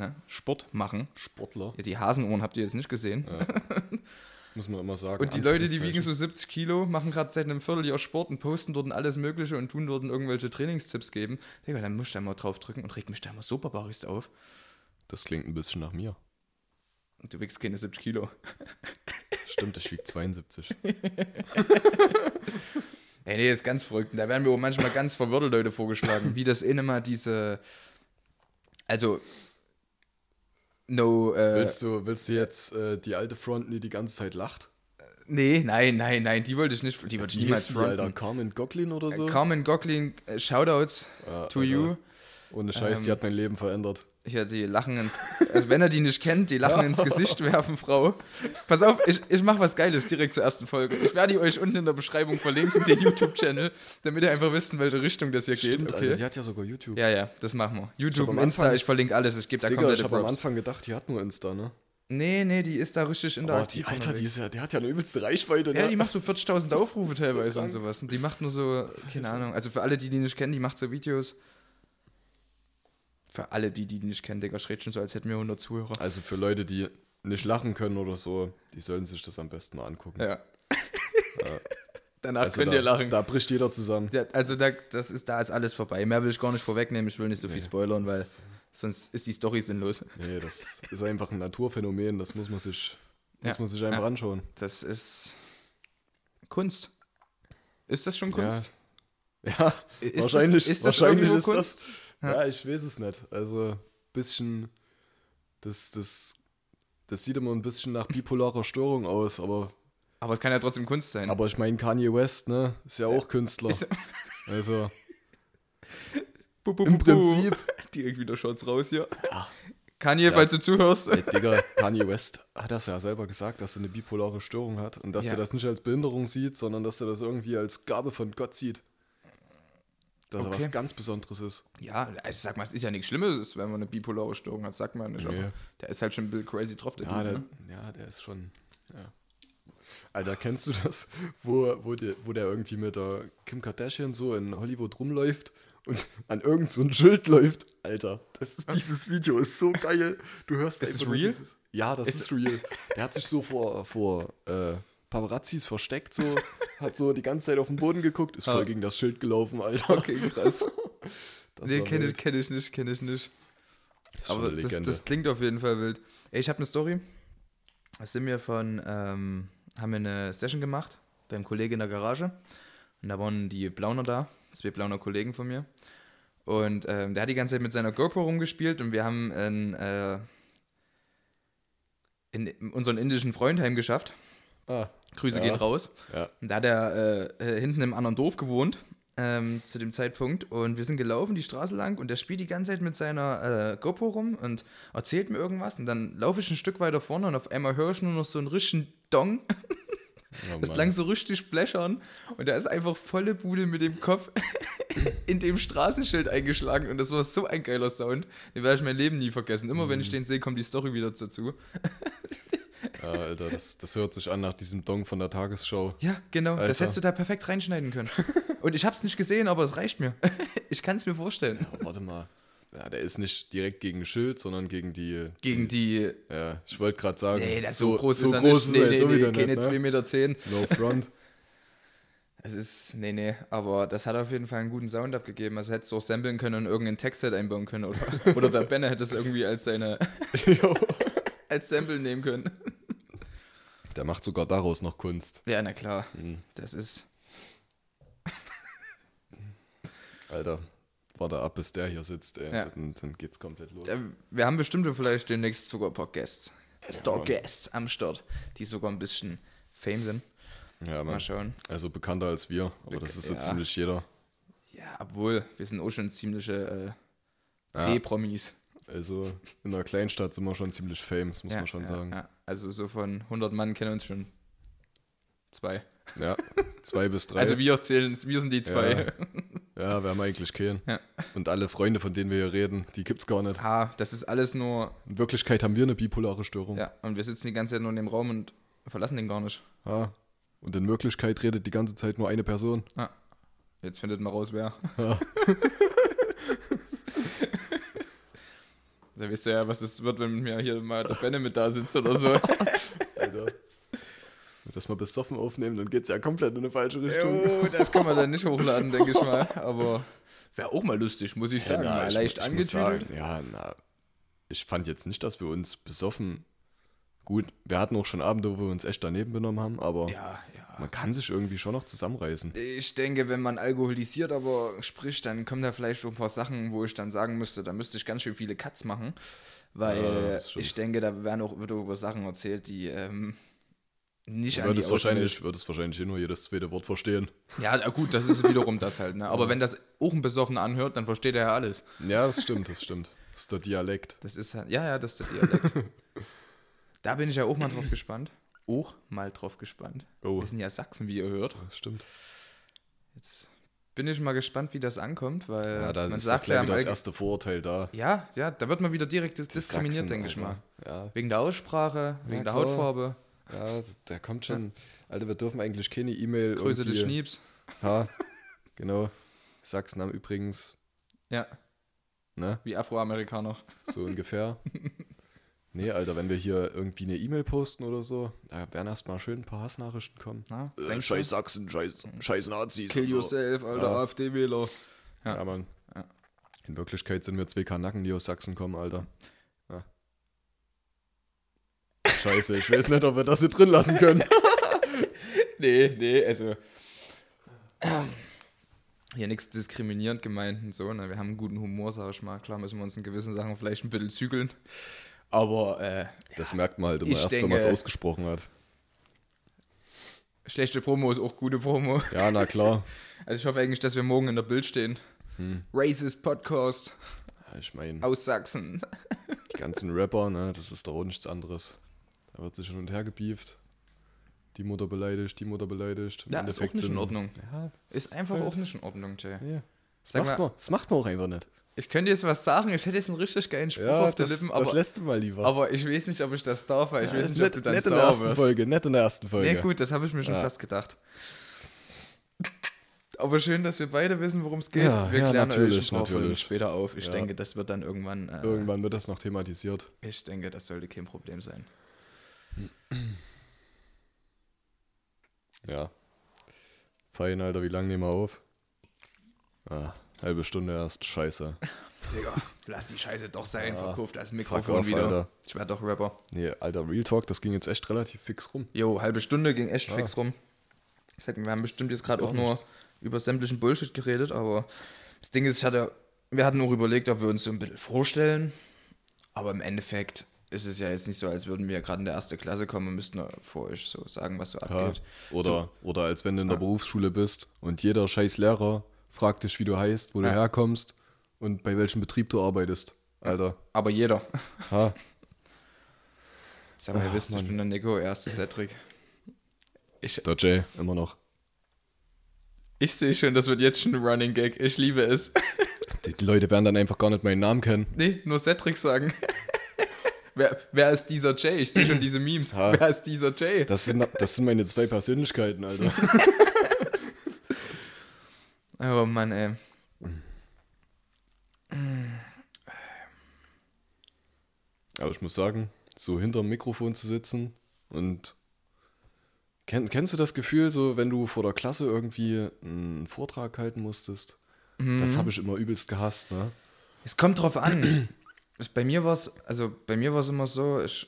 S1: ne, Sport machen.
S2: Sportler,
S1: Ja, die Hasenohren habt ihr jetzt nicht gesehen.
S2: muss man immer sagen.
S1: Und die Leute, die wiegen so 70 Kilo, machen gerade seit einem Vierteljahr Sport und posten dort alles Mögliche und tun dort irgendwelche Trainingstipps geben. Digga, dann muss ich da mal drauf drücken und regt mich da mal so barbarisch auf.
S2: Das klingt ein bisschen nach mir.
S1: Und du wiegst keine 70 Kilo.
S2: Stimmt, ich wiege 72.
S1: Ey, nee, ist ganz verrückt. Und Da werden mir auch manchmal ganz verwirrte Leute vorgeschlagen, wie das in immer diese. Also. No. Äh,
S2: Willst du, willst du jetzt äh, die alte fronten, die die ganze Zeit lacht?
S1: nee, nein, nein, nein, die wollte ich nicht. Die wollte ich niemals
S2: die, Alter?
S1: fronten.
S2: Carmen Gocklin oder so?
S1: Carmen Gocklin, äh, Shoutouts
S2: Ja,
S1: to
S2: Alter.
S1: you.
S2: Ohne Scheiß, die
S1: Ähm,
S2: hat mein Leben verändert.
S1: Ja, die lachen ins. Also, wenn er die nicht kennt, die lachen ins Gesicht werfen, Frau. Pass auf, ich, ich mache was Geiles direkt zur ersten Folge. Ich werde die euch unten in der Beschreibung verlinken, den YouTube-Channel, damit ihr einfach wisst, in welche Richtung das hier geht.
S2: Stimmt,
S1: okay?
S2: Alter, die hat ja sogar YouTube.
S1: Ja, ja, das machen wir. YouTube, Insta,
S2: Anfang-
S1: ich verlinke alles. Ich gebe da
S2: Digga, ich
S1: komplette
S2: habe am. Anfang gedacht, die hat nur Insta, ne?
S1: Nee, nee, die ist da richtig
S2: Oh,
S1: interaktiv.
S2: die, Alter, die, ja, die hat ja eine übelste Reichweite, ne?
S1: ja, die macht so 40.000 Aufrufe teilweise und
S2: krank.
S1: sowas. Und die macht nur so, keine Ahnung. Also für alle, die die nicht kennen, die macht so Videos. Für alle, die die nicht kennen, Digga, schreit schon so, als hätten wir 100 Zuhörer.
S2: Also für Leute, die nicht lachen können oder so, die sollen sich das am besten mal angucken.
S1: Ja. Danach
S2: Also
S1: könnt
S2: da,
S1: ihr lachen.
S2: Da bricht jeder zusammen.
S1: Ja, also da, das ist, da ist alles vorbei. Mehr will ich gar nicht vorwegnehmen. Ich will nicht so viel
S2: Nee,
S1: spoilern, weil sonst ist die Story sinnlos.
S2: Nee, das ist einfach ein Naturphänomen, das muss man sich, muss
S1: Ja,
S2: man sich einfach
S1: ja.
S2: anschauen.
S1: Das ist Kunst. Ist das schon Kunst?
S2: Ja,
S1: Ist
S2: wahrscheinlich,
S1: das, ist das
S2: wahrscheinlich ist
S1: Kunst?
S2: das. Ja. ich weiß es nicht. Also, bisschen. Das, das, das sieht immer ein bisschen nach bipolarer Störung aus, aber,
S1: Aber es kann ja trotzdem Kunst sein.
S2: aber ich meine, Kanye West, ne, ist ja auch Künstler. Also,
S1: Bu, bu,
S2: im
S1: bu.
S2: Prinzip.
S1: Direkt wieder Shots raus hier.
S2: Ja.
S1: Kanye,
S2: Ja.
S1: falls du zuhörst.
S2: Ey, Digga, Kanye West hat das ja selber gesagt, dass er eine bipolare Störung hat und dass
S1: Ja.
S2: er das nicht als Behinderung sieht, sondern dass er das irgendwie als Gabe von Gott sieht. Dass er
S1: Okay.
S2: was ganz Besonderes ist.
S1: Ja, also sag mal, es ist ja nichts Schlimmes, wenn man eine bipolare Störung hat, sagt man nicht.
S2: Nee.
S1: Aber der ist halt schon ein bisschen crazy drauf, der
S2: Ja, der,
S1: ne?
S2: ja, der ist schon. Ja. Alter, kennst du das, wo, wo, der, wo der irgendwie mit der Kim Kardashian so in Hollywood rumläuft und an irgend so ein Schild läuft? Alter, das ist, dieses Video ist so geil. Du hörst
S1: Ist
S2: einfach
S1: real?
S2: Dieses, ja, das
S1: Ist-
S2: ist, real. Der hat sich so vor, vor äh, Paparazzis versteckt, so, hat so die ganze Zeit auf den Boden geguckt, ist voll
S1: Ah.
S2: gegen das Schild gelaufen, Alter.
S1: Okay, krass.
S2: Das
S1: nee, kenne ich, kenn ich nicht, kenne ich nicht. Aber das, das klingt auf jeden Fall wild. Ey, ich habe eine Story. Da sind wir von, ähm, haben wir eine Session gemacht beim Kollegen in der Garage. Und da waren die Blauner da, zwei Blauner Kollegen von mir. Und ähm, der hat die ganze Zeit mit seiner GoPro rumgespielt und wir haben in, äh, in unseren indischen Freund heimgeschafft.
S2: Ah,
S1: Grüße
S2: Ja.
S1: gehen raus.
S2: ja.
S1: Und da hat er äh, äh, hinten im anderen Dorf gewohnt, ähm, zu dem Zeitpunkt. Und wir sind gelaufen die Straße lang und der spielt die ganze Zeit mit seiner äh, GoPro rum und erzählt mir irgendwas. Und dann laufe ich ein Stück weiter vorne und auf einmal höre ich nur noch so einen richtigen Dong.
S2: Oh,
S1: Das
S2: Mann.
S1: lang so richtig bläschern. Und da ist einfach volle Bude mit dem Kopf in dem Straßenschild eingeschlagen. Und das war so ein geiler Sound. Den werde ich mein Leben nie vergessen. Immer wenn
S2: Mhm.
S1: ich den sehe, kommt die Story wieder dazu.
S2: Ja, Alter, das, das hört sich an nach diesem Dong von der Tagesschau.
S1: Ja, genau. Das
S2: Alter.
S1: hättest du da perfekt reinschneiden können. Und ich habe es nicht gesehen, aber es reicht mir. Ich kann es mir vorstellen.
S2: Oh, warte mal. Ja, der ist nicht direkt gegen ein Schild, sondern gegen die.
S1: Gegen die.
S2: Ja, ich wollte gerade sagen.
S1: Nee, das so, groß
S2: so
S1: ist er
S2: groß
S1: nicht.
S2: ist
S1: Nee, nee,
S2: auch
S1: nee,
S2: wieder
S1: keine
S2: nicht,
S1: 2,10
S2: ne?
S1: Meter. Zehn.
S2: No front.
S1: Es ist. Nee, nee. Aber das hat auf jeden Fall einen guten Sound abgegeben. Also hättest du auch samplen können und irgendeinen Textset einbauen können. Oder, oder der Benner hätte es irgendwie als seine. Als Sample nehmen können.
S2: Der macht sogar daraus noch Kunst.
S1: Ja, na klar.
S2: Hm,
S1: Das ist.
S2: Alter, warte ab, bis der hier sitzt, ey.
S1: Ja.
S2: Dann, dann geht's komplett los.
S1: äh, Wir haben bestimmt vielleicht demnächst sogar ein paar Guests.
S2: Mann.
S1: Star-Guests am Start, die sogar ein bisschen Fame sind.
S2: Ja,
S1: Mal schauen.
S2: Also bekannter als wir, aber das ist so
S1: Ja.
S2: ziemlich jeder.
S1: Ja, obwohl, wir sind auch schon ziemliche äh,
S2: Ja.
S1: C-Promis.
S2: Also in einer Kleinstadt sind wir schon ziemlich famous, muss
S1: ja,
S2: man schon
S1: ja,
S2: sagen.
S1: Ja. Also so von 100 Mann kennen uns schon zwei.
S2: Ja, zwei bis drei.
S1: Also wir zählen, wir sind die zwei.
S2: ja, wir haben eigentlich keinen.
S1: Ja.
S2: Und alle Freunde, von denen wir hier reden, die gibt's gar nicht.
S1: Ha, das ist alles nur,
S2: In Wirklichkeit haben wir eine bipolare Störung.
S1: ja, und wir sitzen die ganze Zeit nur in dem Raum und verlassen den gar nicht.
S2: Ja. Und in Wirklichkeit redet die ganze Zeit nur eine Person.
S1: Jetzt findet man raus, wer.
S2: Ja.
S1: Da wisst ihr ja, was es wird, wenn mir hier mal der Benne mit da sitzt oder so.
S2: Alter. Wenn das mal besoffen aufnehmen, dann geht's ja komplett in eine falsche Richtung.
S1: Jo, das kann man dann nicht hochladen, denke ich mal. Aber wäre auch mal lustig, muss ich sagen.
S2: na,
S1: mal
S2: ich,
S1: leicht
S2: ich sagen. Ja, na, ich fand jetzt nicht, dass wir uns besoffen. Gut, wir hatten auch schon Abende, wo wir uns echt daneben benommen haben, aber
S1: Ja, ja.
S2: man kann sich irgendwie schon noch zusammenreißen.
S1: Ich denke, wenn man alkoholisiert aber spricht, dann kommen da vielleicht schon ein paar Sachen, wo ich dann sagen müsste, da müsste ich ganz schön viele Cuts machen. Weil
S2: Ja,
S1: ich denke, da werden auch, wird auch über Sachen erzählt, die ähm, nicht
S2: würdest
S1: Außenwelt-
S2: wahrscheinlich, würdest wahrscheinlich eh nur jedes zweite Wort verstehen.
S1: Ja, na gut, das ist wiederum das halt. Ne? Aber wenn das auch ein Besoffener anhört, dann versteht er ja alles.
S2: Ja, das stimmt, das stimmt. Das ist der Dialekt.
S1: Das ist ja, ja, das ist der Dialekt. da bin ich ja auch mal drauf gespannt. Auch mal drauf gespannt.
S2: Oh,
S1: Wir sind ja Sachsen, wie ihr hört.
S2: das stimmt.
S1: Jetzt bin ich mal gespannt, wie das ankommt, weil
S2: Ja, da
S1: man
S2: ist
S1: sagt ja,
S2: das erste Vorurteil da.
S1: ja, ja, da wird man wieder direkt
S2: Die
S1: diskriminiert,
S2: Sachsen,
S1: denke ich mal.
S2: Ja,
S1: Wegen der Aussprache, wegen der
S2: klar.
S1: Hautfarbe,
S2: ja, der kommt schon. Alter, wir dürfen eigentlich keine E-Mail.
S1: Größe des Schniebs.
S2: Ha, genau. Sachsen haben übrigens,
S1: Ja,
S2: ne,
S1: wie Afroamerikaner.
S2: so ungefähr. Nee, Alter, wenn wir hier irgendwie eine E-Mail posten oder so, da werden erstmal schön ein paar Hassnachrichten kommen.
S1: Na,
S2: Äh, scheiß Sachsen, scheiß, scheiß Nazis.
S1: du? Kill
S2: so.
S1: yourself, alter
S2: Ja.
S1: AfD-Wähler.
S2: Ja,
S1: Ja.
S2: Mann.
S1: Ja.
S2: In Wirklichkeit sind wir zwei Kanacken, die aus Sachsen kommen, Alter. Ja. Scheiße, ich weiß nicht, ob wir das hier drin lassen können.
S1: Nee, nee, also. Hier nichts diskriminierend gemeint und so, ne? Wir haben einen guten Humor, sag ich mal. Klar müssen wir uns in gewissen Sachen vielleicht ein bisschen zügeln. Aber äh,
S2: Das merkt man halt immer erst, wenn man es
S1: denke-
S2: ausgesprochen hat.
S1: schlechte Promo ist auch gute Promo.
S2: Ja, na klar.
S1: Also ich hoffe eigentlich, dass wir morgen in der Bild stehen.
S2: Hm.
S1: Racist Podcast
S2: Ich meine,
S1: aus Sachsen.
S2: die ganzen Rapper, ne, das ist doch auch nichts anderes. Da wird sich hin und her gebieft. Die Mutter beleidigt, die Mutter beleidigt. Im
S1: Ja, ist auch nicht in Ordnung.
S2: Ja,
S1: Ist einfach
S2: halt-
S1: auch nicht in Ordnung, Jay.
S2: Ja. Das, macht man, das macht man auch einfach nicht.
S1: Ich könnte jetzt was sagen, ich hätte jetzt einen richtig geilen Spruch
S2: Ja,
S1: auf der
S2: das,
S1: Lippen,
S2: das
S1: aber,
S2: lässt du mal lieber.
S1: aber ich weiß nicht, ob ich das darf, weil ich weiß nicht, ob du dann
S2: nett in der
S1: sauer
S2: ersten
S1: wirst.
S2: Folge, nett in der ersten Folge.
S1: Nee, gut, das habe ich mir schon
S2: Ja.
S1: fast gedacht. Aber schön, dass wir beide wissen, worum es geht.
S2: Ja,
S1: wir
S2: ja,
S1: klären
S2: natürlich, natürlich.
S1: später auf. Ich
S2: Ja.
S1: denke, das wird dann irgendwann. Äh,
S2: Irgendwann wird das noch thematisiert.
S1: Ich denke, das sollte kein Problem sein.
S2: Ja. Fein, Alter, wie lange nehmen wir auf? Ah, halbe Stunde erst, scheiße.
S1: Digga, lass die Scheiße doch sein,
S2: Ja.
S1: verkauft das
S2: Fuck
S1: Mikrofon
S2: off,
S1: wieder.
S2: Alter.
S1: Ich werde doch Rapper.
S2: Nee, Alter, Real Talk, das ging jetzt echt relativ fix rum.
S1: Jo, halbe Stunde ging echt
S2: Ja.
S1: fix rum. Ich sag, wir haben bestimmt jetzt gerade auch nur
S2: nichts.
S1: über sämtlichen Bullshit geredet, aber das Ding ist, ich hatte, wir hatten auch überlegt, ob wir uns so ein bisschen vorstellen, aber im Endeffekt ist es ja jetzt nicht so, als würden wir gerade in der erste Klasse kommen und müssten vor euch so sagen, was so
S2: Ja.
S1: abgeht.
S2: Oder, oder als wenn du in der Berufsschule bist und jeder scheiß Lehrer fragt dich, wie du heißt, wo du
S1: Ja.
S2: herkommst und bei welchem Betrieb du arbeitest. Alter.
S1: Aber jeder.
S2: Ha.
S1: Sag mal, ihr
S2: Ach,
S1: wisst, ich bin der Nico, er ist der Cedric. Ich,
S2: Der Jay, immer noch.
S1: ich sehe schon, das wird jetzt schon ein Running Gag. Ich liebe es.
S2: Die, die Leute werden dann einfach gar nicht meinen Namen kennen.
S1: Nee, nur Cedric sagen. wer, wer ist dieser Jay? Ich sehe schon diese Memes.
S2: Ha.
S1: Wer ist dieser Jay?
S2: Das sind, das sind meine zwei Persönlichkeiten, Alter.
S1: Oh Mann, ey.
S2: Aber ich muss sagen, so hinterm Mikrofon zu sitzen und kenn, kennst du das Gefühl, so wenn du vor der Klasse irgendwie einen Vortrag halten musstest? Das habe ich immer übelst gehasst, ne?
S1: Es kommt drauf an. Bei mir war es, also bei mir war es immer so, ich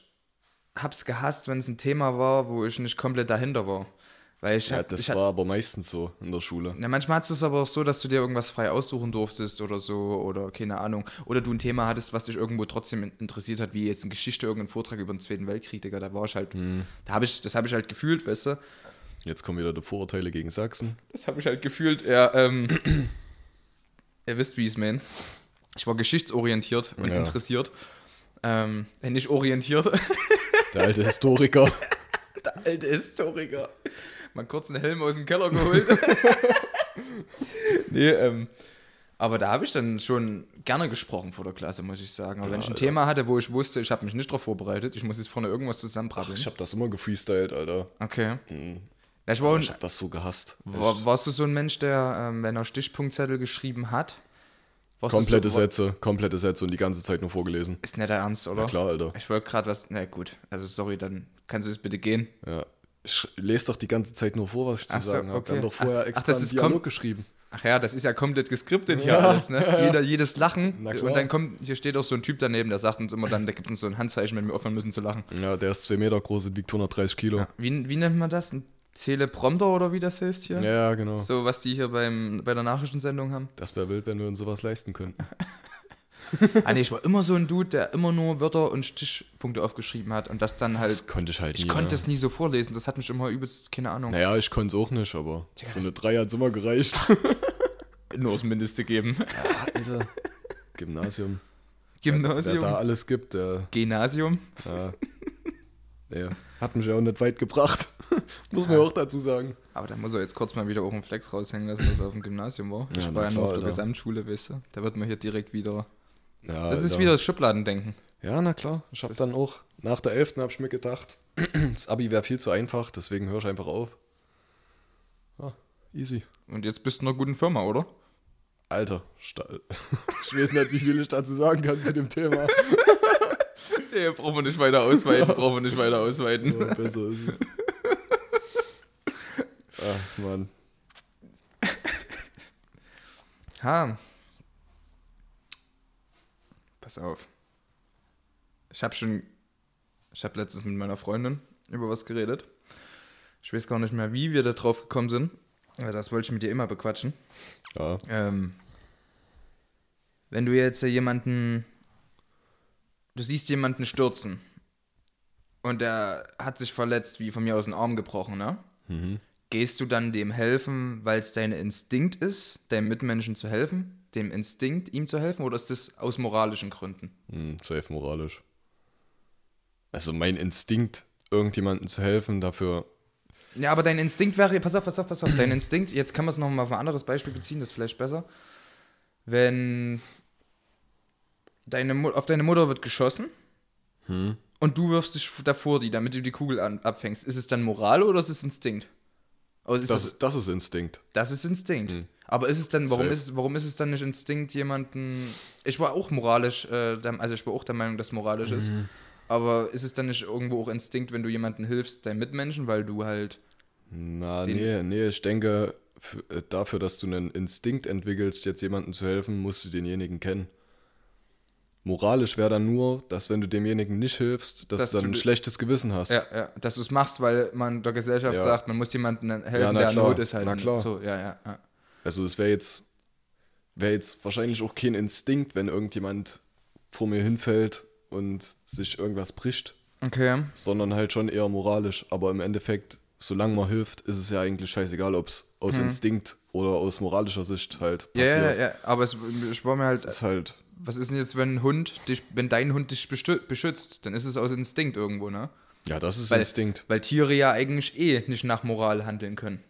S1: hab's gehasst, wenn es ein Thema war, wo ich nicht komplett dahinter war. Weil ich,
S2: Ja,
S1: hab-
S2: das
S1: ich
S2: war aber meistens so in der Schule.
S1: Ja, manchmal hattest du es aber auch so, dass du dir irgendwas frei aussuchen durftest oder so, oder keine Ahnung. Oder du ein Thema hattest, was dich irgendwo trotzdem in- interessiert hat, wie jetzt in Geschichte irgendein Vortrag über den Zweiten Weltkrieg, Digga, da war ich halt,
S2: Hm.
S1: da habe ich, das habe ich halt gefühlt, weißt du?
S2: Jetzt kommen wieder die Vorurteile gegen Sachsen.
S1: Das habe ich halt gefühlt, ja, ähm, ihr wisst, wie es meine. Ich war geschichtsorientiert und
S2: Ja.
S1: interessiert. Ähm, äh, nicht orientiert,
S2: Der alte Historiker.
S1: der alte Historiker. Mal kurz einen Helm aus dem Keller geholt. nee, ähm, aber da habe ich dann schon gerne gesprochen vor der Klasse, muss ich sagen. Aber wenn ich ein
S2: Alter.
S1: Thema hatte, wo ich wusste, ich habe mich nicht darauf vorbereitet, ich muss jetzt vorne irgendwas zusammenbrabbeln.
S2: Ich habe das immer gefreestylt, Alter.
S1: Okay. Ja, ich war,
S2: Ich habe das so gehasst.
S1: war, warst du so ein Mensch, der, ähm, wenn er Stichpunktzettel geschrieben hat, du
S2: Komplette
S1: so,
S2: Sätze, komplette Sätze und die ganze Zeit nur vorgelesen.
S1: Ist nicht der Ernst, oder?
S2: Na klar, Alter.
S1: Ich wollte gerade was. Na gut, also sorry, dann kannst du es bitte gehen.
S2: Ja. Ich lese doch die ganze Zeit nur vor, was ich zu
S1: Ach so,
S2: sagen habe.
S1: okay.
S2: Wir haben doch vorher
S1: Ach, ach,
S2: extra
S1: das
S2: einen Dialog geschrieben.
S1: Ach ja, das ist ja komplett geskriptet hier alles, ne? Jeder, jedes Lachen. Und dann kommt, hier steht auch so ein Typ daneben, der sagt uns immer dann, der gibt uns so ein Handzeichen, wenn wir aufhören müssen zu lachen.
S2: Ja, der ist zwei Meter groß und wiegt 130 Kilo.
S1: Ja. Wie, wie nennt man das? Ein Teleprompter oder wie das heißt hier?
S2: Ja, genau.
S1: So, was die hier beim, bei der Nachrichtensendung haben.
S2: Das wäre wild, wenn wir uns sowas leisten könnten.
S1: ah, nee, ich war immer so ein Dude, der immer nur Wörter und Stichpunkte aufgeschrieben hat und das dann halt.
S2: Das konnte ich halt
S1: ich
S2: nie.
S1: konnte
S2: ne?
S1: es nie so vorlesen, das hat mich immer übelst, keine Ahnung,
S2: Naja, ich konnte es auch nicht, aber
S1: Digga,
S2: für eine 3 hat es immer gereicht.
S1: nur das Mindeste geben.
S2: Alter. Gymnasium.
S1: Gymnasium.
S2: Wer da alles gibt, der.
S1: Gymnasium.
S2: Ja. Nee, hat mich ja auch nicht weit gebracht. Muss man ja auch dazu sagen.
S1: Aber da muss er jetzt kurz mal wieder auch einen Flex raushängen lassen, dass er auf dem Gymnasium war.
S2: Ja,
S1: ich war ja nur auf der. Gesamtschule, weißt du. Da wird man hier direkt wieder.
S2: Ja,
S1: Das ist wieder das Schubladendenken.
S2: Ja, na klar. Ich habe dann auch, nach der 11. habe ich mir gedacht, das Abi wäre viel zu einfach, deswegen höre ich einfach auf. Ah, easy.
S1: Und jetzt bist du in einer guten Firma, oder?
S2: Alter, Stall. Ich weiß nicht, wie viel ich dazu sagen kann zu dem Thema.
S1: Nee, brauchen wir nicht weiter ausweiten, brauchen wir nicht weiter ausweiten.
S2: Ja, besser ist es. Ach, Mann.
S1: Ha. Pass auf. Ich habe schon. Ich habe letztens mit meiner Freundin über was geredet. Ich weiß gar nicht mehr, wie wir da drauf gekommen sind. Aber das wollte ich mit dir immer bequatschen.
S2: Ja,
S1: Ähm, wenn du jetzt jemanden, du siehst jemanden stürzen und der hat sich verletzt, wie von mir aus den Arm gebrochen, ne? Gehst du dann dem helfen, weil es dein Instinkt ist, deinem Mitmenschen zu helfen, dem Instinkt, ihm zu helfen, oder ist das aus moralischen Gründen?
S2: hm, safe moralisch. Also mein Instinkt, irgendjemandem zu helfen, dafür.
S1: Ja, aber dein Instinkt wäre, pass auf, pass auf, pass auf, dein Instinkt, jetzt kann man es nochmal auf ein anderes Beispiel beziehen, das ist vielleicht besser. Wenn deine Mu auf deine Mutter wird geschossen und du wirfst dich davor die, damit du die Kugel an, abfängst, ist es dann Moral oder ist es Instinkt? Ist
S2: Das,
S1: das,
S2: das ist Instinkt.
S1: das ist Instinkt. Aber ist es dann, warum
S2: Safe.
S1: ist, es- warum ist es dann nicht Instinkt, jemanden. Ich war auch moralisch, äh, der, also ich war auch der Meinung, dass es moralisch ist. Aber ist es dann nicht irgendwo auch Instinkt, wenn du jemandem hilfst, deinen Mitmenschen, weil du halt.
S2: Na, nee, nee, ich denke, äh, dafür, dass du einen Instinkt entwickelst, jetzt jemandem zu helfen, musst du denjenigen kennen. Moralisch wäre dann nur, dass wenn du demjenigen nicht hilfst, dass,
S1: Dass
S2: du dann ein schlechtes Gewissen hast.
S1: Ja, ja, dass du es machst, weil man der Gesellschaft
S2: Ja.
S1: sagt, man muss jemandem helfen,
S2: Ja,
S1: der in Not ist halt.
S2: na klar.
S1: So, ja, ja, ja.
S2: Also es wäre jetzt, wäre jetzt wahrscheinlich auch kein Instinkt, wenn irgendjemand vor mir hinfällt und sich irgendwas bricht,
S1: Okay.
S2: sondern halt schon eher moralisch. Aber im Endeffekt, solange man hilft, ist es ja eigentlich scheißegal, ob es aus Instinkt oder aus moralischer Sicht halt
S1: Mhm. Ja,
S2: passiert.
S1: ja, ja, aber es, ich war mir halt,
S2: ist halt,
S1: was ist denn jetzt, wenn ein Hund dich, wenn dein Hund dich beschützt, dann ist es aus Instinkt irgendwo, ne?
S2: ja, das ist
S1: Weil,
S2: Instinkt.
S1: Weil Tiere ja eigentlich eh nicht nach Moral handeln können.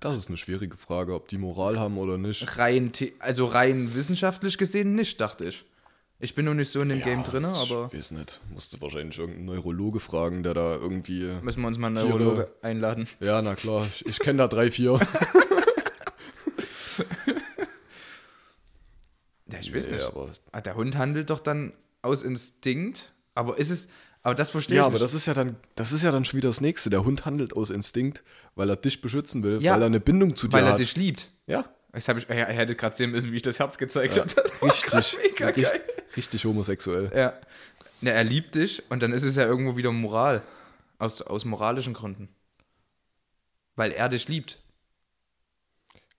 S2: Das ist eine schwierige Frage, ob die Moral haben oder nicht.
S1: Rein, also rein wissenschaftlich gesehen nicht, dachte ich. Ich bin noch nicht so in dem Game drin, aber
S2: Ich weiß nicht. Musste wahrscheinlich irgendeinen Neurologe fragen, der da irgendwie.
S1: müssen wir uns mal einen
S2: Tiere-
S1: Neurologe einladen.
S2: Ja, na klar, ich, ich kenne da drei, vier.
S1: Ja, ich weiß
S2: Nee,
S1: nicht.
S2: aber-
S1: Ah, Der Hund handelt doch dann aus Instinkt, aber ist es, aber das verstehe
S2: Ja,
S1: ich
S2: aber
S1: nicht.
S2: das ist ja dann, das ist ja dann schon wieder das nächste. Der Hund handelt aus Instinkt, weil er dich beschützen will,
S1: Ja,
S2: weil er eine Bindung zu dir
S1: weil er
S2: hat.
S1: dich liebt.
S2: ja,
S1: Das hab ich, ja, ihr hättet gerade sehen müssen, wie ich das Herz gezeigt habe. Das war grad
S2: richtig,
S1: mega
S2: richtig,
S1: geil.
S2: richtig homosexuell.
S1: Ja. ja. Er liebt dich und dann ist es ja irgendwo wieder Moral. Aus, aus moralischen Gründen. Weil er dich liebt.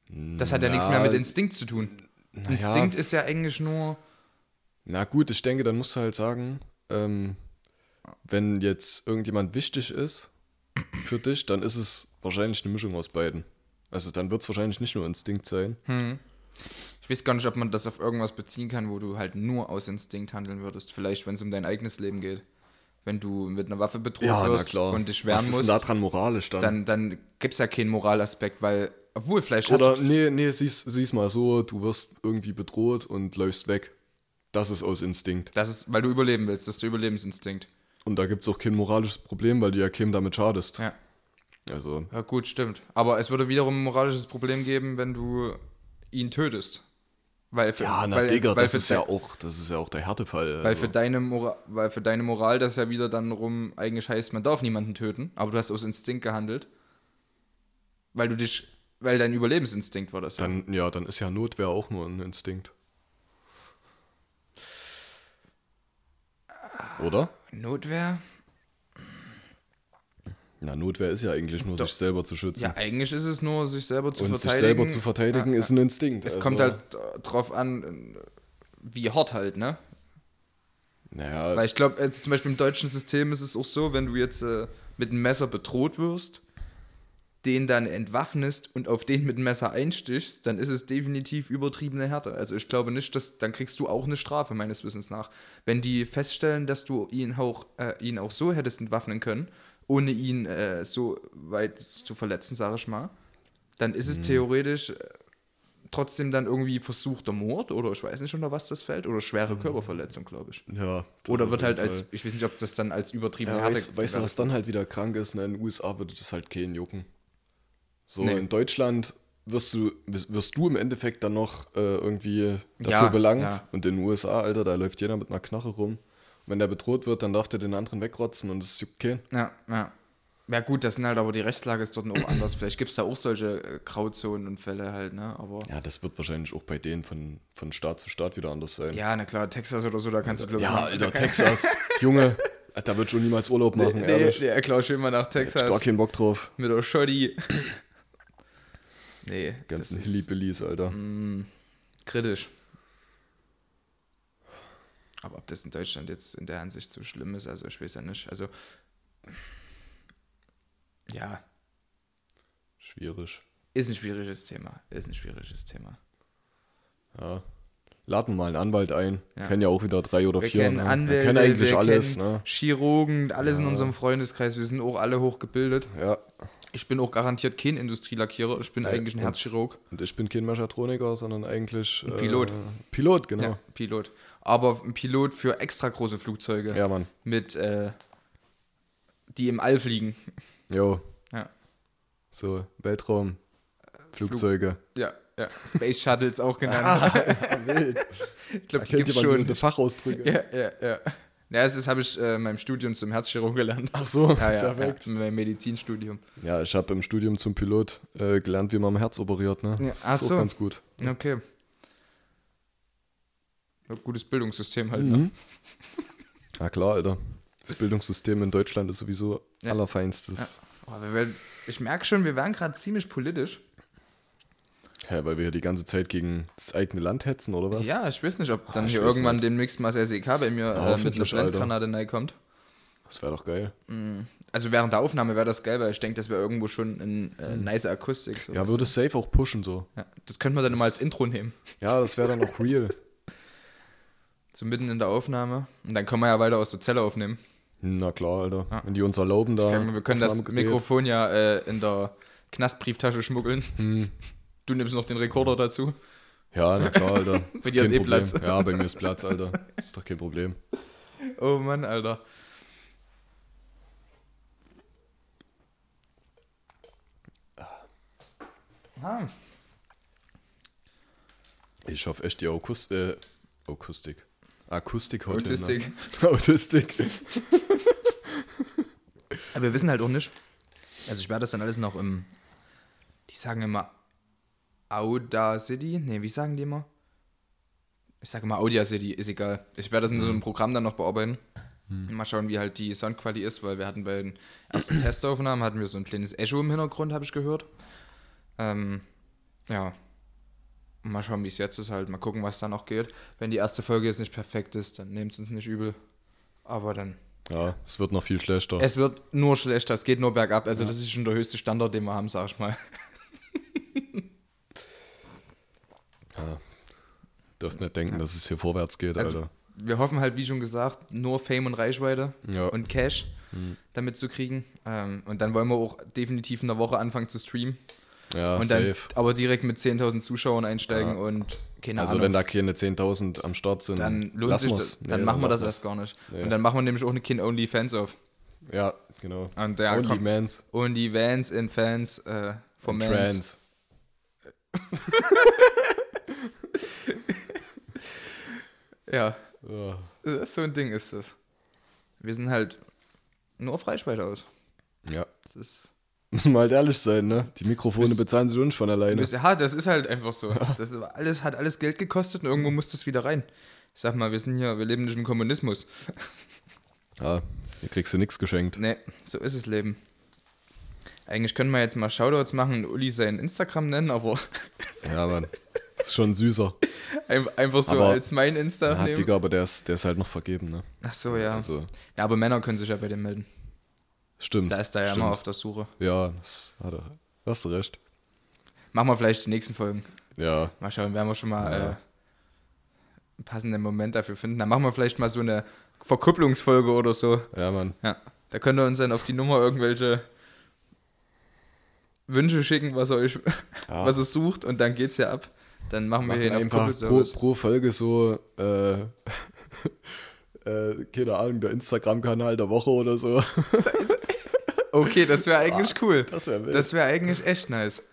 S1: Das hat ja nichts mehr mit Instinkt zu tun. Instinkt ist ja eigentlich nur.
S2: Na gut, ich denke, dann musst du halt sagen, ähm, wenn jetzt irgendjemand wichtig ist für dich, dann ist es wahrscheinlich eine Mischung aus beiden. Also dann wird es wahrscheinlich nicht nur Instinkt sein.
S1: Ich weiß gar nicht, ob man das auf irgendwas beziehen kann, wo du halt nur aus Instinkt handeln würdest. Vielleicht, wenn es um dein eigenes Leben geht. Wenn du mit einer Waffe bedroht wirst und dich wehren
S2: Was ist denn
S1: musst,
S2: da dran moralisch dann?
S1: dann, dann gibt es ja keinen Moralaspekt, weil Obwohl, vielleicht
S2: Oder nee, nee, sieh's, sieh's mal so, du wirst irgendwie bedroht und läufst weg. Das ist aus Instinkt.
S1: Das ist, weil du überleben willst, das ist der Überlebensinstinkt.
S2: Und da gibt's auch kein moralisches Problem, weil du ja keinem damit schadest.
S1: Ja.
S2: Also,
S1: Ja, gut, stimmt. Aber es würde wiederum ein moralisches Problem geben, wenn du ihn tötest. Weil für,
S2: ja, na
S1: weil,
S2: Digga,
S1: weil
S2: das ist ja auch, das ist ja auch der Härtefall.
S1: Weil
S2: also.
S1: für, deine Mora weil für deine Moral das ja wieder dann rum eigentlich heißt, man darf niemanden töten, aber du hast aus Instinkt gehandelt. Weil du dich, weil dein Überlebensinstinkt war das ja.
S2: Dann, ja, dann ist ja Notwehr auch nur ein Instinkt. Oder?
S1: Notwehr?
S2: Na, Notwehr ist ja eigentlich nur,
S1: Doch.
S2: sich selber zu schützen.
S1: Ja, eigentlich ist es nur, sich selber zu
S2: und sich
S1: verteidigen.
S2: selber zu verteidigen
S1: Ja,
S2: ist ein Instinkt.
S1: Es
S2: also,
S1: kommt halt äh, drauf an, wie hart halt, ne?
S2: Naja,
S1: Weil ich glaube, zum Beispiel im deutschen System ist es auch so, wenn du jetzt äh, mit einem Messer bedroht wirst, den dann entwaffnest und auf den mit dem Messer einstichst, dann ist es definitiv übertriebene Härte. Also ich glaube nicht, dass dann kriegst du auch eine Strafe meines Wissens nach. Wenn die feststellen, dass du ihn auch, äh, ihn auch so hättest entwaffnen können, ohne ihn äh, so weit zu verletzen, sage ich mal, dann ist es
S2: Mhm.
S1: theoretisch äh, trotzdem dann irgendwie versuchter Mord oder ich weiß nicht, unter was das fällt, oder schwere
S2: Mhm.
S1: Körperverletzung, glaube ich.
S2: ja.
S1: Oder wird halt als, ich weiß nicht, ob das dann als übertriebene
S2: Ja,
S1: Härte
S2: weißt, weißt du, was dann halt wieder krank ist? Ne? In den USA würde das halt keinen jucken. So,
S1: Nee.
S2: in Deutschland wirst du, wirst du im Endeffekt dann noch äh, irgendwie dafür
S1: Ja,
S2: belangt.
S1: ja.
S2: Und in den USA, Alter, da läuft jeder mit einer Knarre rum. Wenn der bedroht wird, dann darf der den anderen wegrotzen und es juckt keinen.
S1: Ja, ja. Ja gut, das sind halt aber die Rechtslage ist dort auch anders. Vielleicht gibt es da auch solche äh, Grauzonen und Fälle halt, ne? Aber
S2: Ja, das wird wahrscheinlich auch bei denen von, von Staat zu Staat wieder anders sein.
S1: ja, na klar, Texas oder so, da kannst du glaube ich.
S2: Ja, Alter, Texas. Junge, da wird schon niemals Urlaub machen,
S1: Nee,
S2: ehrlich.
S1: nee, klar, schön mal nach
S2: Hätte ich gar
S1: Texas
S2: keinen Bock drauf.
S1: mit der Shoddy. Nee,
S2: Ganzen
S1: das ist
S2: Hillybillies, Alter.
S1: kritisch. Aber ob das in Deutschland jetzt in der Hinsicht so schlimm ist, also ich weiß ja nicht. Also ja,
S2: Schwierig.
S1: ist ein schwieriges Thema. Ist ein schwieriges Thema.
S2: Ja. Laden wir mal einen Anwalt ein.
S1: Ja.
S2: Kennen ja auch wieder drei oder
S1: Wir
S2: vier.
S1: kennen
S2: ne?
S1: Anwälte,
S2: wir kennen eigentlich
S1: wir
S2: alles.
S1: kennen
S2: Ne?
S1: Chirurgen, alles in unserem Freundeskreis. Wir sind auch alle hochgebildet.
S2: Ja.
S1: Ich bin auch garantiert kein Industrielackierer. Ich bin
S2: Ja,
S1: eigentlich ein
S2: und-
S1: Herzchirurg.
S2: Und ich bin kein Mechatroniker, sondern eigentlich.
S1: Ein Pilot.
S2: Äh, Pilot, genau.
S1: Ja, Pilot. Aber ein Pilot für extra große Flugzeuge.
S2: Ja, Mann.
S1: Mit, äh, die im All fliegen.
S2: Jo.
S1: Ja.
S2: So, Weltraum. Flugzeuge.
S1: Ja, ja. Space Shuttles auch genannt.
S2: Wild.
S1: ich glaube, die
S2: mal
S1: schon.
S2: die Fachausdrücke?
S1: Ja, ja, ja. Ja, das habe ich äh, in meinem Studium zum Herzchirurg gelernt.
S2: Ach so,
S1: Ja, ja,
S2: perfekt.
S1: ja, in meinem Medizinstudium.
S2: Ja, ich habe im Studium zum Pilot äh, gelernt, wie man am Herz operiert. Ne?
S1: Ja,
S2: Das
S1: ach
S2: ist
S1: so.
S2: auch ganz gut.
S1: Okay. Ja, gutes Bildungssystem halt,
S2: Mhm.
S1: ne?
S2: Ja, klar, Alter. Das Bildungssystem in Deutschland ist sowieso
S1: Ja.
S2: allerfeinstes.
S1: Oh, wir werden, ich merke schon, wir werden gerade ziemlich politisch.
S2: Hä, weil wir hier die ganze Zeit gegen das eigene Land hetzen, oder was?
S1: Ja, ich weiß nicht, ob dann
S2: Ah,
S1: hier irgendwann
S2: nicht.
S1: demnächst mal das SEK bei mir äh, mit einer. Blendgranate rein kommt.
S2: Das wäre doch geil.
S1: Also während der Aufnahme wäre das geil, weil ich denke, das wäre irgendwo schon eine äh, nice Akustik. So.
S2: Ja, würde safe auch pushen so.
S1: ja, das könnte man dann mal als Intro nehmen.
S2: Ja, das wäre dann auch real.
S1: So mitten in der Aufnahme. Und dann können wir ja weiter aus der Zelle aufnehmen.
S2: Na klar, Alter.
S1: Ja.
S2: Wenn die uns erlauben, da.
S1: wir können das. Mikrofon ja äh, in der Knastbrieftasche schmuggeln.
S2: Hm.
S1: Du nimmst noch den Rekorder dazu.
S2: Ja, na klar, Alter.
S1: Bei dir ist
S2: Kein
S1: eh
S2: Problem.
S1: Platz.
S2: Ja, bei mir ist Platz, Alter. Ist doch kein Problem.
S1: Oh Mann, Alter. Ah.
S2: Ich hoffe echt die August äh, Akustik. Akustik heute.
S1: Autistik.
S2: Ne? Autistik.
S1: Aber wir wissen halt auch nicht. Also ich werde das dann alles noch im. Die sagen immer Audacity. Nee, wie sagen die immer? Ich sage immer Audacity, ist egal. Ich werde das in so einem Programm dann noch bearbeiten. Mal schauen, wie halt die Soundqualität ist, weil wir hatten bei den ersten Testaufnahmen hatten wir so ein kleines Echo im Hintergrund, habe ich gehört. Ähm, ja. Mal schauen, wie es jetzt ist halt. Mal gucken, was da noch geht. Wenn die erste Folge jetzt nicht perfekt ist, dann nehmt es uns nicht übel. Aber dann
S2: Ja, es wird noch viel schlechter.
S1: es wird nur schlechter, es geht nur bergab. Also, das ist schon der höchste Standard, den wir haben, sag ich mal.
S2: Dürft nicht denken, dass es hier vorwärts geht,
S1: Also-
S2: Alter.
S1: Wir hoffen halt, wie schon gesagt, nur Fame und Reichweite
S2: Ja.
S1: und Cash damit zu kriegen. Ähm, und dann wollen wir auch definitiv in der Woche anfangen zu streamen.
S2: Ja,
S1: und dann
S2: safe.
S1: aber direkt mit 10.000 Zuschauern einsteigen
S2: Ja.
S1: und keine
S2: Also
S1: Ahnung.
S2: wenn da keine 10.000 am Start sind,
S1: dann lohnt sich das, dann
S2: Nee,
S1: machen wir das erst gar nicht.
S2: Nee.
S1: Und dann machen wir nämlich auch eine Kind-Only-Fans auf.
S2: wir's. Ja, genau.
S1: Und der
S2: Only
S1: kommt,
S2: Mans
S1: die Vans in Fans äh, von
S2: und
S1: Mans.
S2: Trans.
S1: Ja,
S2: Ja.
S1: äh, so ein Ding ist das. Wir sind halt nur auf Reichweite aus.
S2: ja.
S1: Das ist
S2: Müssen wir halt ehrlich sein, ne? Die Mikrofone
S1: Müssen-
S2: bezahlen sich uns von alleine.
S1: Müsste- Ja, das ist halt einfach so. Das ist alles, hat alles Geld gekostet und irgendwo muss das wieder rein. Ich sag mal, wir sind hier, wir leben nicht im Kommunismus.
S2: Ja, hier kriegst du nichts geschenkt.
S1: Nee, so ist das Leben. Eigentlich können wir jetzt mal Shoutouts machen und Uli sein Instagram nennen, aber
S2: Ja, Mann. Ist schon süßer.
S1: ein- einfach so
S2: Aber-
S1: als mein Insta
S2: Ja,
S1: nehmen.
S2: Digga, aber der ist, der ist halt noch vergeben, ne?
S1: Ach so, ja.
S2: Also,
S1: Ja, aber Männer können sich ja bei dem melden.
S2: stimmt.
S1: Da ist er ja
S2: stimmt.
S1: immer auf der Suche.
S2: Ja, das hat er. Hast du recht.
S1: Machen wir vielleicht die nächsten Folgen.
S2: Ja,
S1: Mal schauen, werden wir schon mal
S2: Ja.
S1: äh, einen passenden Moment dafür finden. Dann machen wir vielleicht mal so eine Verkupplungsfolge oder so.
S2: ja, Mann.
S1: Ja, da könnt ihr uns dann auf die Nummer irgendwelche Wünsche schicken, was ihr euch,
S2: Ja.
S1: was ihr sucht und dann geht's ja ab. Dann machen wir
S2: Machen
S1: hier auf
S2: einfach pro,
S1: Kuppelservice.
S2: pro Folge so, äh, äh, keine Ahnung, der Instagram-Kanal der Woche oder so.
S1: Okay, das wäre eigentlich cool.
S2: Das wäre.
S1: Das wäre eigentlich echt nice.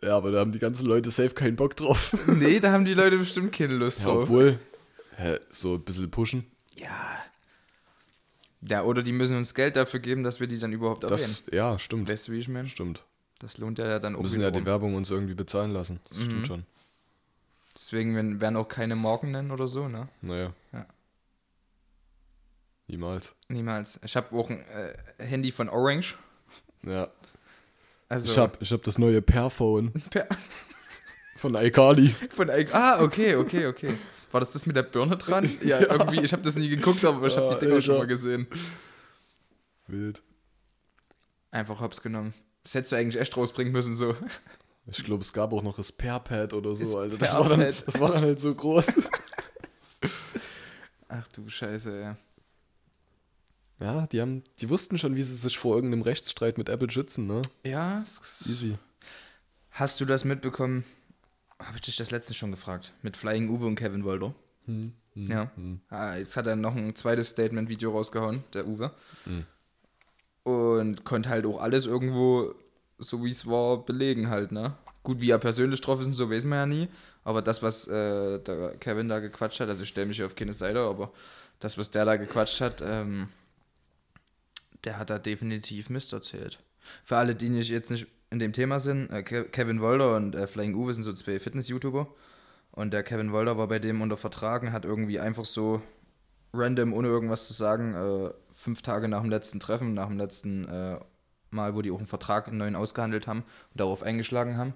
S2: ja, aber da haben die ganzen Leute safe keinen Bock drauf.
S1: Nee, da haben die Leute bestimmt keine Lust
S2: Ja,
S1: drauf.
S2: obwohl, hä, so ein bisschen pushen.
S1: Ja. Ja, oder die müssen uns Geld dafür geben, dass wir die dann überhaupt erwähnen.
S2: Das, ja, stimmt.
S1: Weißt du, wie ich meine?
S2: Stimmt.
S1: Das lohnt ja dann auch
S2: Wir müssen ja die
S1: wiederum.
S2: Werbung uns irgendwie bezahlen lassen. Das
S1: Mhm.
S2: stimmt schon.
S1: Deswegen werden auch keine Marken nennen oder so, ne?
S2: Naja.
S1: Ja.
S2: Niemals.
S1: Niemals. Ich habe auch ein äh, Handy von Orange.
S2: Ja.
S1: Also
S2: Ich hab, ich hab das neue Perphone
S1: Per
S2: von iCarly.
S1: von Ike. Ah, okay, okay, okay. War das das mit der Birne dran? Ja, irgendwie, ich habe das nie geguckt, aber ich habe
S2: Ja,
S1: die Dinger schon mal gesehen.
S2: Wild.
S1: Einfach hops genommen. Das hättest du eigentlich echt rausbringen müssen, so.
S2: Ich glaube, es gab auch noch das Perpad oder so, Alter. Das war, dann, das war dann halt so groß.
S1: Ach du Scheiße, ja.
S2: Ja, die haben, die wussten schon, wie sie sich vor irgendeinem Rechtsstreit mit Apple schützen, ne?
S1: Ja,
S2: Easy.
S1: hast du das mitbekommen? Habe ich dich das letzte schon gefragt. Mit Flying Uwe und Kevin Wolder.
S2: Hm,
S1: Ja. Ah, jetzt hat er noch ein zweites Statement-Video rausgehauen, der Uwe. Und konnte halt auch alles irgendwo, so wie es war, belegen halt, ne? Gut, wie er persönlich drauf ist und so, weiß man ja nie. Aber das, was äh, der Kevin da gequatscht hat, also ich stelle mich auf keine Seite, aber das, was der da gequatscht hat, ähm, der hat da definitiv Mist erzählt. Für alle, die nicht jetzt nicht in dem Thema sind, äh, Ke- Kevin Wolder und äh, Flying Uwe sind so zwei Fitness-YouTuber. Und der Kevin Wolder war bei dem unter Vertrag und hat irgendwie einfach so random, ohne irgendwas zu sagen, äh, fünf Tage nach dem letzten Treffen, nach dem letzten äh, Mal, wo die auch einen Vertrag einen neuen ausgehandelt haben und darauf eingeschlagen haben,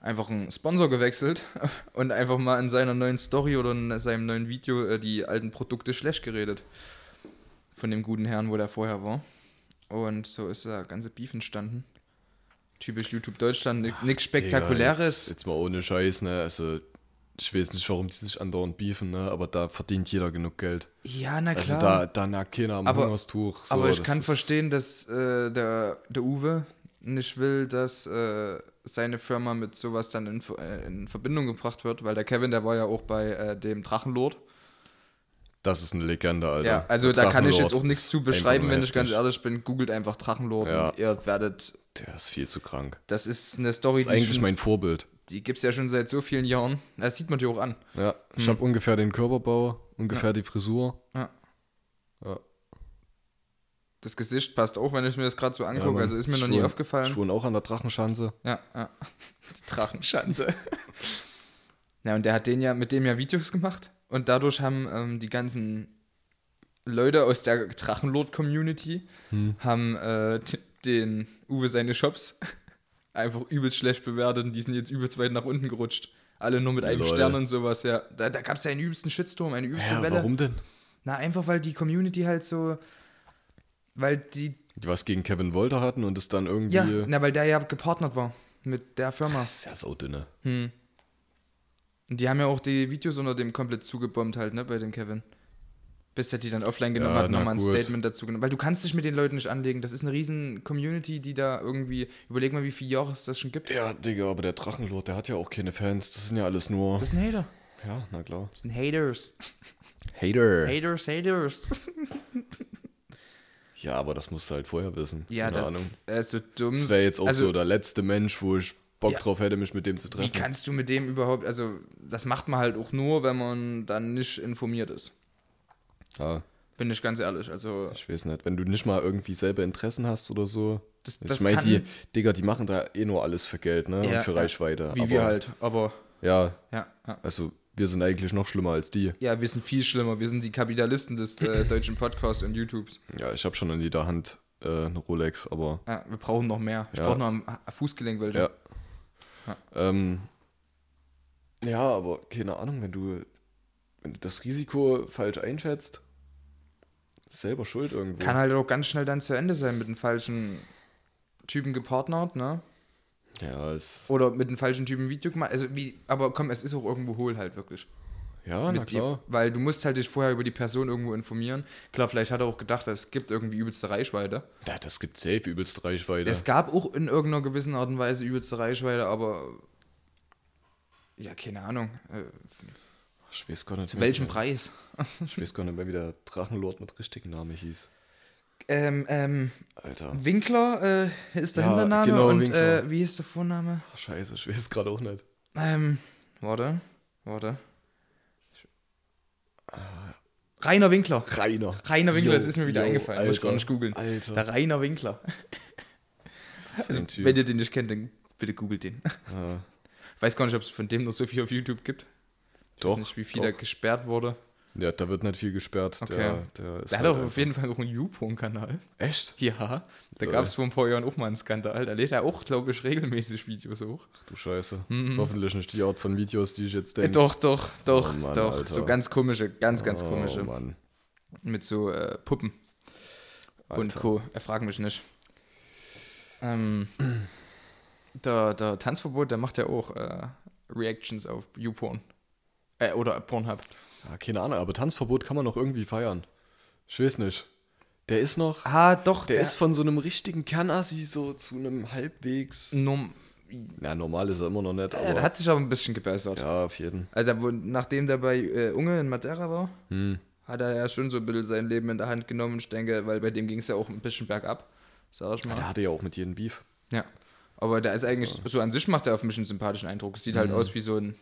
S1: einfach einen Sponsor gewechselt und einfach mal in seiner neuen Story oder in seinem neuen Video äh, die alten Produkte schlecht geredet. Von dem guten Herrn, wo der vorher war. Und so ist der ganze Beef entstanden. Typisch YouTube Deutschland, nichts
S2: Digga,
S1: Spektakuläres.
S2: Jetzt, jetzt mal ohne Scheiß, ne? Also, ich weiß nicht, warum die sich andauernd beefen, ne? Aber da verdient jeder genug Geld.
S1: ja, na
S2: Also
S1: klar.
S2: da, da nagt keiner am
S1: Aber-
S2: Hungerstuch. So,
S1: Aber ich kann verstehen, dass äh, der, der Uwe nicht will, dass äh, seine Firma mit sowas dann in, äh, in Verbindung gebracht wird, weil der Kevin, der war ja auch bei äh, dem Drachenlord.
S2: Das ist eine Legende, Alter.
S1: Ja, also
S2: Der
S1: da kann ich jetzt auch nichts zu beschreiben, wenn ich ganz ehrlich bin. Googelt einfach Drachenlord
S2: Ja.
S1: und ihr werdet.
S2: Der ist viel zu krank.
S1: Das ist eine Story,
S2: Das ist eigentlich
S1: schon,
S2: mein Vorbild.
S1: Die gibt es ja schon seit so vielen Jahren. Das sieht man dir auch an.
S2: Ja, ich
S1: Hm.
S2: habe ungefähr den Körperbau, ungefähr die Frisur.
S1: Ja.
S2: Ja.
S1: Das Gesicht passt auch, wenn ich mir das gerade so
S2: Ja,
S1: angucke.
S2: Mann.
S1: also ist mir noch nie aufgefallen.
S2: Ich wohne auch an der Drachenschanze.
S1: Ja, ja. Die Drachenschanze. ja, und der hat den ja mit dem ja Videos gemacht. Und dadurch haben ähm, die ganzen Leute aus der Drachenlord-Community
S2: Hm.
S1: haben äh, den Uwe seine Shops einfach übelst schlecht bewertet und die sind jetzt übelst weit nach unten gerutscht. Alle nur mit einem
S2: Lol.
S1: Stern und sowas, ja. Da, da gab es ja einen übelsten Shitstorm, eine übelste
S2: Ja,
S1: Welle.
S2: warum denn?
S1: Na, einfach weil die Community halt so. Weil die.
S2: Die was gegen Kevin Wolter hatten und es dann irgendwie.
S1: Ja, na, weil der ja gepartnert war mit der Firma.
S2: das ist ja so dünne.
S1: Hm. Und Die haben ja auch die Videos unter dem komplett zugebombt halt, ne, bei dem Kevin. Bis er die dann offline genommen
S2: Ja,
S1: hat, nochmal ein. Statement dazu genommen. Weil du kannst dich mit den Leuten nicht anlegen. Das ist eine riesen Community, die da irgendwie. Überleg mal, wie viele Jahre es das schon gibt.
S2: Ja, Digga, aber der Drachenlord, der hat ja auch keine Fans. Das sind ja alles nur.
S1: Das sind Hater.
S2: ja, na klar.
S1: Das sind Haters.
S2: Hater.
S1: Haters, Haters.
S2: Ja, aber das musst du halt vorher wissen.
S1: Ja,
S2: Keine
S1: das
S2: Ahnung.
S1: äh, ist so dumm.
S2: Das wäre jetzt auch
S1: also,
S2: so der letzte Mensch, wo ich Bock
S1: Ja.
S2: drauf hätte, mich mit dem zu
S1: Wie
S2: treffen.
S1: kannst du mit dem überhaupt. Also, das macht man halt auch nur, wenn man dann nicht informiert ist.
S2: Ja,
S1: Bin ich ganz ehrlich. Also,
S2: ich weiß nicht. Wenn du nicht mal irgendwie selber Interessen hast oder so.
S1: das,
S2: Ich
S1: das
S2: meine,
S1: kann,
S2: die Digga, die machen da eh nur alles für Geld, ne?
S1: Ja,
S2: Und für. Reichweite.
S1: Wie
S2: aber,
S1: wir halt. Aber,
S2: Ja,
S1: ja, ja.
S2: also wir sind eigentlich noch schlimmer als die.
S1: Ja, wir sind viel schlimmer. Wir sind die Kapitalisten des äh, deutschen Podcasts und YouTubes.
S2: Ja, ich habe schon in jeder Hand äh, eine Rolex, aber
S1: Ja, wir brauchen noch mehr. Ich
S2: Ja.
S1: brauche noch am Fußgelenk welche.
S2: ja.
S1: Ja.
S2: Ähm, ja, aber keine Ahnung, wenn du, wenn du das Risiko falsch einschätzt, selber schuld irgendwo.
S1: Kann halt auch ganz schnell dann zu Ende sein mit dem falschen Typen gepartnert, ne?
S2: ja, es,
S1: Oder mit dem falschen Typen Video gemacht. Also wie, aber komm, es ist auch irgendwo hohl halt wirklich.
S2: ja, na klar.
S1: Dir, weil du musst halt dich vorher über die Person irgendwo informieren. Klar, vielleicht hat er auch gedacht, es gibt irgendwie übelste Reichweite.
S2: Ja, das gibt safe übelst Reichweite.
S1: Es gab auch in irgendeiner gewissen Art und Weise übelste Reichweite, aber ja, keine Ahnung. Äh,
S2: ich weiß gar nicht
S1: zu
S2: mehr,
S1: welchem Preis?
S2: Ich weiß gar nicht mehr, wie der Drachenlord mit richtigen Namen hieß.
S1: Ähm, ähm,
S2: Alter.
S1: Winkler äh, ist der
S2: Ja,
S1: Hintername
S2: genau,
S1: und äh, wie ist der Vorname?
S2: Scheiße, ich weiß gerade auch nicht.
S1: Ähm, warte, warte. Rainer Winkler.
S2: Rainer.
S1: Rainer Winkler,
S2: Jo,
S1: das ist mir wieder
S2: jo,
S1: eingefallen. Muss ich gar
S2: Alter,
S1: nicht googeln.
S2: Alter.
S1: Der Rainer Winkler. Also, wenn ihr den nicht kennt, dann bitte googelt den.
S2: Ja,
S1: Weiß gar nicht, ob es von dem noch so viel auf YouTube gibt. Ich
S2: doch,
S1: weiß nicht, wie viel da
S2: doch.
S1: gesperrt wurde.
S2: Ja, da wird nicht viel gesperrt.
S1: Okay.
S2: Der, der
S1: Der hat
S2: halt
S1: auch auf jeden Fall auch einen YouPorn-Kanal.
S2: Echt?
S1: Ja, da gab es vor ein paar Jahren auch mal einen Skandal. Da lädt er auch, glaube ich, regelmäßig Videos hoch.
S2: Ach du Scheiße. Hoffentlich nicht die Art von Videos, die ich jetzt
S1: Äh,
S2: denke.
S1: doch, doch, doch,
S2: Oh Mann,
S1: doch.
S2: Alter.
S1: So ganz komische, ganz, ganz komische.
S2: Oh Mann.
S1: Mit so äh, Puppen und
S2: Alter.
S1: Co. Er fragt mich nicht. Ähm, der, der Tanzverbot, der macht ja auch äh, Reactions auf YouPorn. Äh, oder Pornhub.
S2: Ja, keine Ahnung, aber Tanzverbot kann man noch irgendwie feiern. Ich weiß nicht. Der ist noch.
S1: Ah, doch,
S2: Der, ist von so einem richtigen Kernassi so zu einem halbwegs.
S1: Norm
S2: Na, normal ist er immer noch nicht, aber.
S1: ja, der hat sich aber ein bisschen gebessert.
S2: ja, auf jeden.
S1: Also, wo, nachdem der bei äh, Unge in Madeira war,
S2: Hm.
S1: hat er ja schon so ein bisschen sein Leben in der Hand genommen. Ich denke, weil bei dem ging es ja auch ein bisschen bergab, sag ich mal.
S2: Der hatte ja auch mit jedem Beef.
S1: Ja. Aber der ist eigentlich, so an sich macht er auf mich einen sympathischen Eindruck. Es sieht
S2: Mhm.
S1: halt aus wie so ein.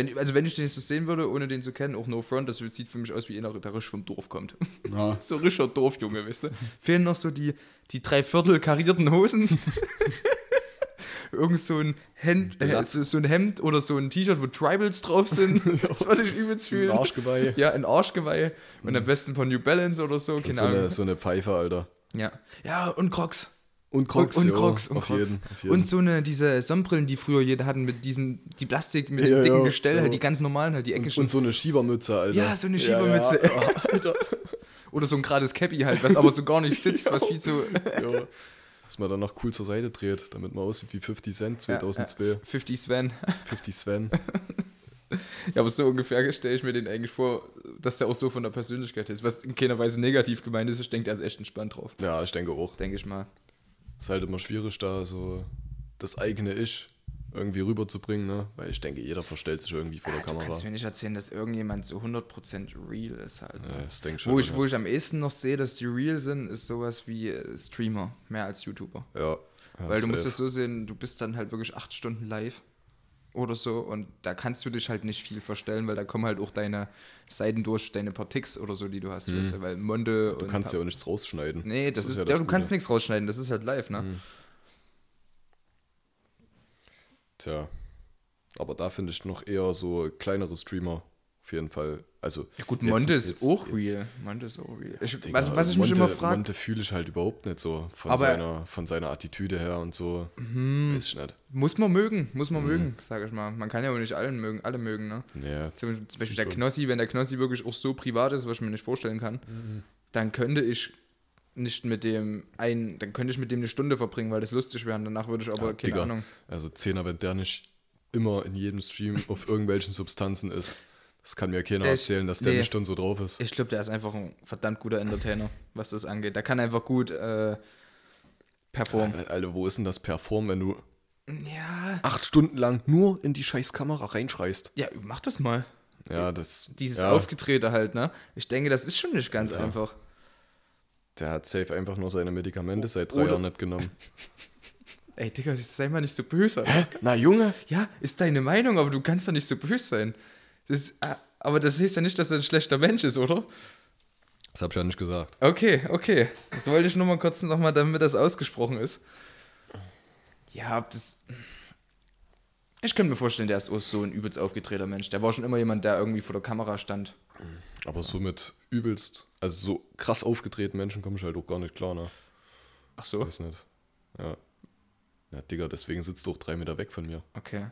S1: Wenn, also wenn ich den jetzt so sehen würde, ohne den zu kennen, auch No Front, das sieht für mich aus wie einer, der richtig vom Dorf kommt.
S2: Ja.
S1: so richtiger Dorfjunge, weißt du? Fehlen noch so die, die drei Viertel karierten Hosen. Irgend so ein, Hemd, äh, so, so ein Hemd oder so ein T-Shirt, wo Tribals drauf sind. das würde ich übelst fühlen.
S2: Ein Arschgeweih.
S1: Ja, ein Arschgeweih. Und am besten von New Balance oder so, keine
S2: so
S1: Ahnung.
S2: eine, so eine Pfeife, Alter.
S1: Ja. ja, und Crocs.
S2: Und Crocs.
S1: und, und Crocs. Und
S2: auf,
S1: Crocs.
S2: Jeden, jeden.
S1: Und so eine, diese Sonnenbrillen, die früher jeder hatten, mit diesem, die Plastik, mit
S2: Ja,
S1: dem dicken
S2: ja,
S1: Gestell,
S2: ja.
S1: halt die ganz normalen, halt die
S2: und,
S1: eckischen.
S2: und so eine Schiebermütze, Alter.
S1: Ja, so eine Schiebermütze.
S2: Ja, ja. Alter.
S1: Oder so ein gerades Cappy halt, was aber so gar nicht sitzt, was viel zu.
S2: ja. Dass man dann noch cool zur Seite dreht, damit man aussieht wie 50 Cent 2002.
S1: Ja, ja. 50 Sven.
S2: 50 Sven.
S1: Ja, aber so ungefähr stelle ich mir den eigentlich vor, dass der auch so von der Persönlichkeit ist. Was in keiner Weise negativ gemeint ist. Ich denke, der ist echt entspannt drauf.
S2: Ja, ich denke auch.
S1: Denke ich mal.
S2: Ist halt immer schwierig, da so das eigene Ich irgendwie rüberzubringen, ne? Weil ich denke, jeder verstellt sich irgendwie vor der
S1: Ah, Du
S2: Kamera.
S1: kannst mir nicht erzählen, dass irgendjemand so 100% real ist halt.
S2: Ja, das denke ich schon.
S1: Wo ich,
S2: ja.
S1: wo ich am ehesten noch sehe, dass die real sind, ist sowas wie äh, Streamer, mehr als YouTuber.
S2: ja. ja
S1: Weil du musst es so sehen, du bist dann halt wirklich acht Stunden live oder so und da kannst du dich halt nicht viel verstellen, weil da kommen halt auch deine Seiten durch, deine paar Ticks oder so, die du hast, weißt du, weil Monde
S2: Mhm. Du kannst ja auch nichts rausschneiden.
S1: Nee, das, ist, ja,
S2: das
S1: du kannst
S2: Gute. Mhm.
S1: nichts rausschneiden, das ist halt live, ne?
S2: Tja. Aber da finde ich noch eher so kleinere Streamer auf jeden Fall. Also,
S1: Ja gut,
S2: jetzt-
S1: Monte ist
S2: jetzt-
S1: auch
S2: jetzt-
S1: real. Monte ist auch real. Ich,
S2: Digga,
S1: was, was ich mich immer frage,
S2: Monte fühle ich halt überhaupt nicht so von,
S1: Aber-
S2: seiner, von seiner Attitüde her und so. Weiß ich nicht.
S1: muss man mögen, muss
S2: Mhm.
S1: man mögen, sag ich mal. Man kann ja auch nicht allen mögen, alle mögen, ne?
S2: Ja,
S1: Zum, zum Beispiel der Knossi, wenn der Knossi wirklich auch so privat ist, was ich mir nicht vorstellen kann,
S2: Mhm.
S1: dann könnte ich nicht mit dem ein, dann könnte ich mit dem eine Stunde verbringen, weil das lustig wäre. und Danach würde ich aber,
S2: Ja,
S1: keine
S2: Digga.
S1: Ahnung.
S2: Also Zehner, wenn der nicht immer in jedem Stream auf irgendwelchen Substanzen ist, Das kann mir keiner
S1: Ich-
S2: erzählen, dass der
S1: nee.
S2: nicht dann so drauf ist.
S1: Ich glaube, der ist einfach ein verdammt guter Entertainer, was das angeht. Der kann einfach gut äh, performen.
S2: Alter, wo ist denn das Perform, wenn du
S1: Ja.
S2: acht Stunden lang nur in die scheiß Kamera reinschreist?
S1: Ja, mach das mal.
S2: Ja, das.
S1: Dieses
S2: ja,
S1: Aufgetrete halt, ne? Ich denke, das ist schon nicht ganz
S2: Ja.
S1: einfach.
S2: Der hat safe einfach nur seine Medikamente seit drei Jahren nicht genommen.
S1: Ey, Digga, sei mal nicht so böse.
S2: Na, Junge!
S1: Ja, ist deine Meinung, aber du kannst doch nicht so böse sein. Das äh, aber das heißt ja nicht, dass er ein schlechter Mensch ist, oder?
S2: Das hab ich ja nicht gesagt.
S1: Okay, okay. Das wollte ich nur mal kurz nochmal, damit das ausgesprochen ist. Ja, das. Ich könnte mir vorstellen, der ist auch so ein übelst aufgetreter Mensch. Der war schon immer jemand, der irgendwie vor der Kamera stand.
S2: Aber so mit übelst, also so krass aufgetretenen Menschen komme ich halt auch gar nicht klar, ne?
S1: Ach so.
S2: Weiß nicht. Ja. Ja, Digga, deswegen sitzt du auch drei Meter weg von mir.
S1: Okay.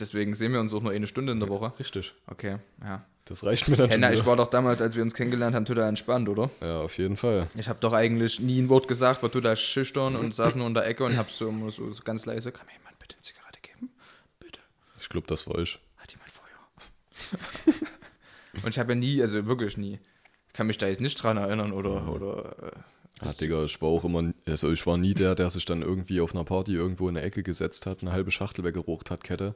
S1: Deswegen sehen wir uns auch nur eine Stunde in der Woche.
S2: Richtig.
S1: Okay, ja.
S2: Das reicht mir dann
S1: Hey, na, ich war doch damals, als wir uns kennengelernt haben, total entspannt, oder?
S2: Ja, auf jeden Fall.
S1: Ich habe doch eigentlich nie ein Wort gesagt, war total schüchtern und saß nur in der Ecke und hab so, so, so ganz leise, kann mir jemand bitte eine Zigarette geben? Bitte.
S2: Ich glaube, das war ich.
S1: Hat jemand Feuer? und ich habe ja nie, also wirklich nie, kann mich da jetzt nicht dran erinnern oder, oder äh,
S2: Ja, Digga, ich war auch immer, also ich war nie der, der sich dann irgendwie auf einer Party irgendwo in der Ecke gesetzt hat, eine halbe Schachtel weggerucht hat, Kette,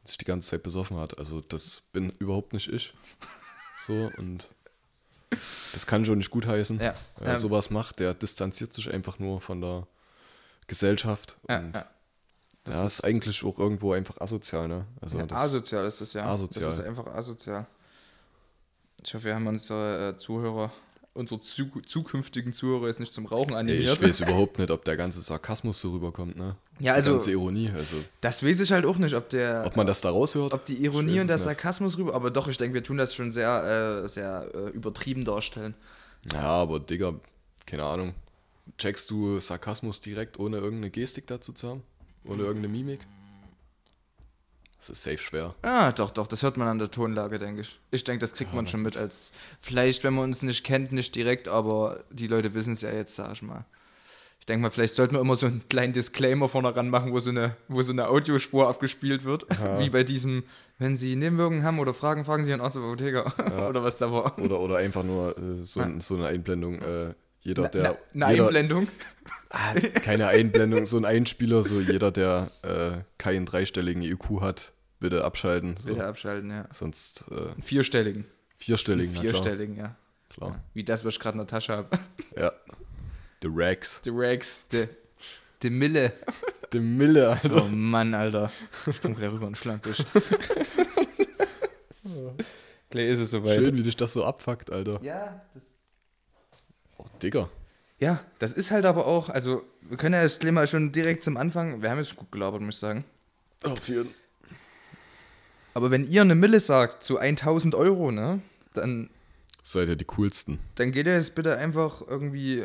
S2: und sich die ganze Zeit besoffen hat. Also das bin überhaupt nicht ich. So, und das kann schon nicht gut heißen.
S1: Ja,
S2: Wer
S1: ähm,
S2: sowas macht, der distanziert sich einfach nur von der Gesellschaft.
S1: ja,
S2: und
S1: ja. Das
S2: ja, ist, eigentlich auch irgendwo einfach asozial, ne? Also
S1: ja, asozial ist das ja.
S2: Asozial.
S1: Das ist einfach asozial. Ich hoffe, wir haben unsere äh, Zuhörer, unsere zu, zukünftigen Zuhörer jetzt nicht zum Rauchen
S2: ey,
S1: animiert.
S2: ich weiß überhaupt nicht, ob der ganze Sarkasmus so rüberkommt, ne?
S1: Ja,
S2: Die
S1: also-
S2: ganze Ironie, also
S1: das weiß ich halt auch nicht, ob der.
S2: ob man das da raushört.
S1: ob die Ironie und der. Sarkasmus rüber, aber doch, ich denke, wir tun das schon sehr, äh, sehr äh, übertrieben darstellen.
S2: Ja, aber Digga, keine Ahnung. Checkst du Sarkasmus direkt, ohne irgendeine Gestik dazu zu haben? Ohne irgendeine Mimik? Das ist safe schwer.
S1: Ah, doch, doch, das hört man an der Tonlage, denke ich. Ich denke, das kriegt man schon mit als, vielleicht, wenn man uns nicht kennt, nicht direkt, aber die Leute wissen es ja jetzt, sag ich mal. Ich denke mal, vielleicht sollten wir immer so einen kleinen Disclaimer vorne ran machen, wo so eine, wo so eine Audiospur abgespielt wird. Wie bei diesem, wenn Sie Nebenwirkungen haben oder Fragen, fragen Sie einen Arzt oder Apotheker. oder was da war.
S2: Oder, oder einfach nur äh, so, ein, so eine Einblendung. Äh, jeder, der.
S1: Na, eine
S2: jeder,
S1: Einblendung.
S2: Ah, keine Einblendung, so ein Einspieler, so jeder, der äh, keinen dreistelligen IQ hat, bitte abschalten. So.
S1: Bitte abschalten, ja.
S2: Sonst äh,
S1: Einen vierstelligen.
S2: vierstelligen.
S1: Einen
S2: na klar.
S1: vierstelligen, ja.
S2: Klar.
S1: Wie das, was ich gerade in der Tasche habe.
S2: Ja. The Rags.
S1: Die Rex, die, die Mille.
S2: The Mille, Alter.
S1: Oh Mann, Alter. Ich komm gleich rüber und schlank dich. Gleich ist es soweit.
S2: Schön, wie dich das so abfuckt, Alter.
S1: Ja, das
S2: Oh, Digga.
S1: ja, das ist halt aber auch, also wir können ja das Thema schon direkt zum Anfang, wir haben jetzt gut gelabert, muss ich sagen.
S2: Auf jeden
S1: Aber wenn ihr eine Mille sagt zu 1000 Euro, ne, dann,
S2: Seid ihr die coolsten.
S1: dann geht ihr jetzt bitte einfach irgendwie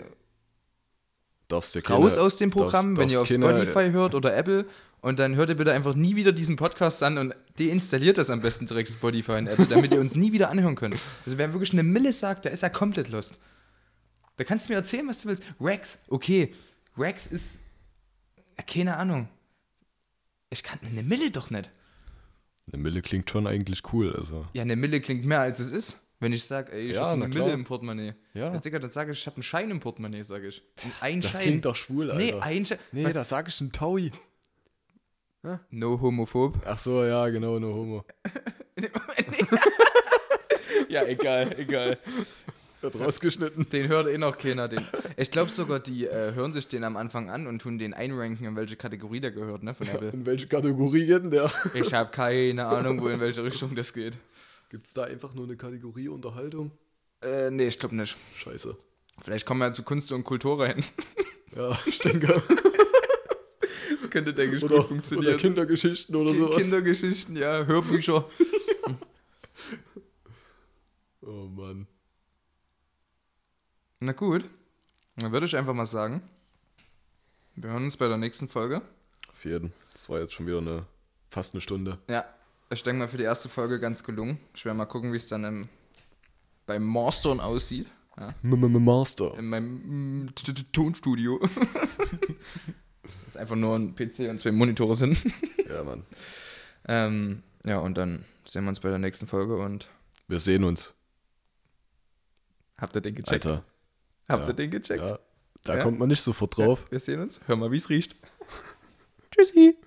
S2: Darfst dir
S1: raus
S2: keine-
S1: aus dem Programm,
S2: darfst-
S1: wenn ihr auf
S2: keine-
S1: Spotify hört oder Apple und dann hört ihr bitte einfach nie wieder diesen Podcast an und deinstalliert das am besten direkt Spotify und Apple, damit ihr uns nie wieder anhören könnt. Also wer wirklich eine Mille sagt, der ist ja komplett lost. Da kannst du mir erzählen, was du willst. Rex, okay. Rex ist, ja, keine Ahnung. Ich kann eine Mille doch nicht.
S2: Eine Mille klingt schon eigentlich cool, also.
S1: Ja, eine Mille klingt mehr als es ist. Wenn ich sage, ey, ich
S2: Ja,
S1: habe eine. Mille im Portemonnaie.
S2: Ja.
S1: Ja. Digga, dann sage ich, ich habe einen Schein im Portemonnaie, sage ich. Ein
S2: Das
S1: Schein.
S2: klingt doch schwul, Alter.
S1: Nee, ein Schein.
S2: Nee,
S1: Was-
S2: da sag ich ein Taui.
S1: No homophob.
S2: Ach so, ja, genau, no homo.
S1: Ja, egal, egal.
S2: Wird rausgeschnitten.
S1: Den hört eh noch keiner. Den. Ich glaube sogar, die äh, hören sich den am Anfang an und tun den einranken, in welche Kategorie der gehört, ne, von Apple.
S2: In welche Kategorie geht denn der?
S1: Ich habe keine Ahnung, wo in welche Richtung das geht.
S2: Gibt's da einfach nur eine Kategorie Unterhaltung?
S1: Äh, nee, ich glaube nicht.
S2: Scheiße.
S1: Vielleicht kommen wir ja zu Kunst und Kultur rein.
S2: Ja, ich denke.
S1: Das könnte, denke ich,
S2: Oder,
S1: gut
S2: oder
S1: funktionieren.
S2: Kindergeschichten oder sowas.
S1: Kindergeschichten, ja, Hörbücher.
S2: Oh Mann.
S1: Na gut, dann würde ich einfach mal sagen, wir hören uns bei der nächsten Folge.
S2: Auf jeden. Das war jetzt schon wieder eine fast eine Stunde.
S1: Ja, ich denke mal für die erste Folge ganz gelungen. Ich werde mal gucken, wie es dann im, beim Mastern aussieht. Ja,
S2: Master.
S1: in meinem mm, Tonstudio. Das einfach nur ein PC und zwei Monitore sind.
S2: Ja, Mann.
S1: Ähm, ja, und dann sehen wir uns bei der nächsten Folge und
S2: Wir sehen uns,
S1: Habt ihr den gecheckt?
S2: Alter.
S1: Habt
S2: Ja.
S1: ihr den gecheckt?
S2: Ja, da kommt man nicht sofort drauf.
S1: Wir sehen uns. Hör mal, wie es riecht. Tschüssi.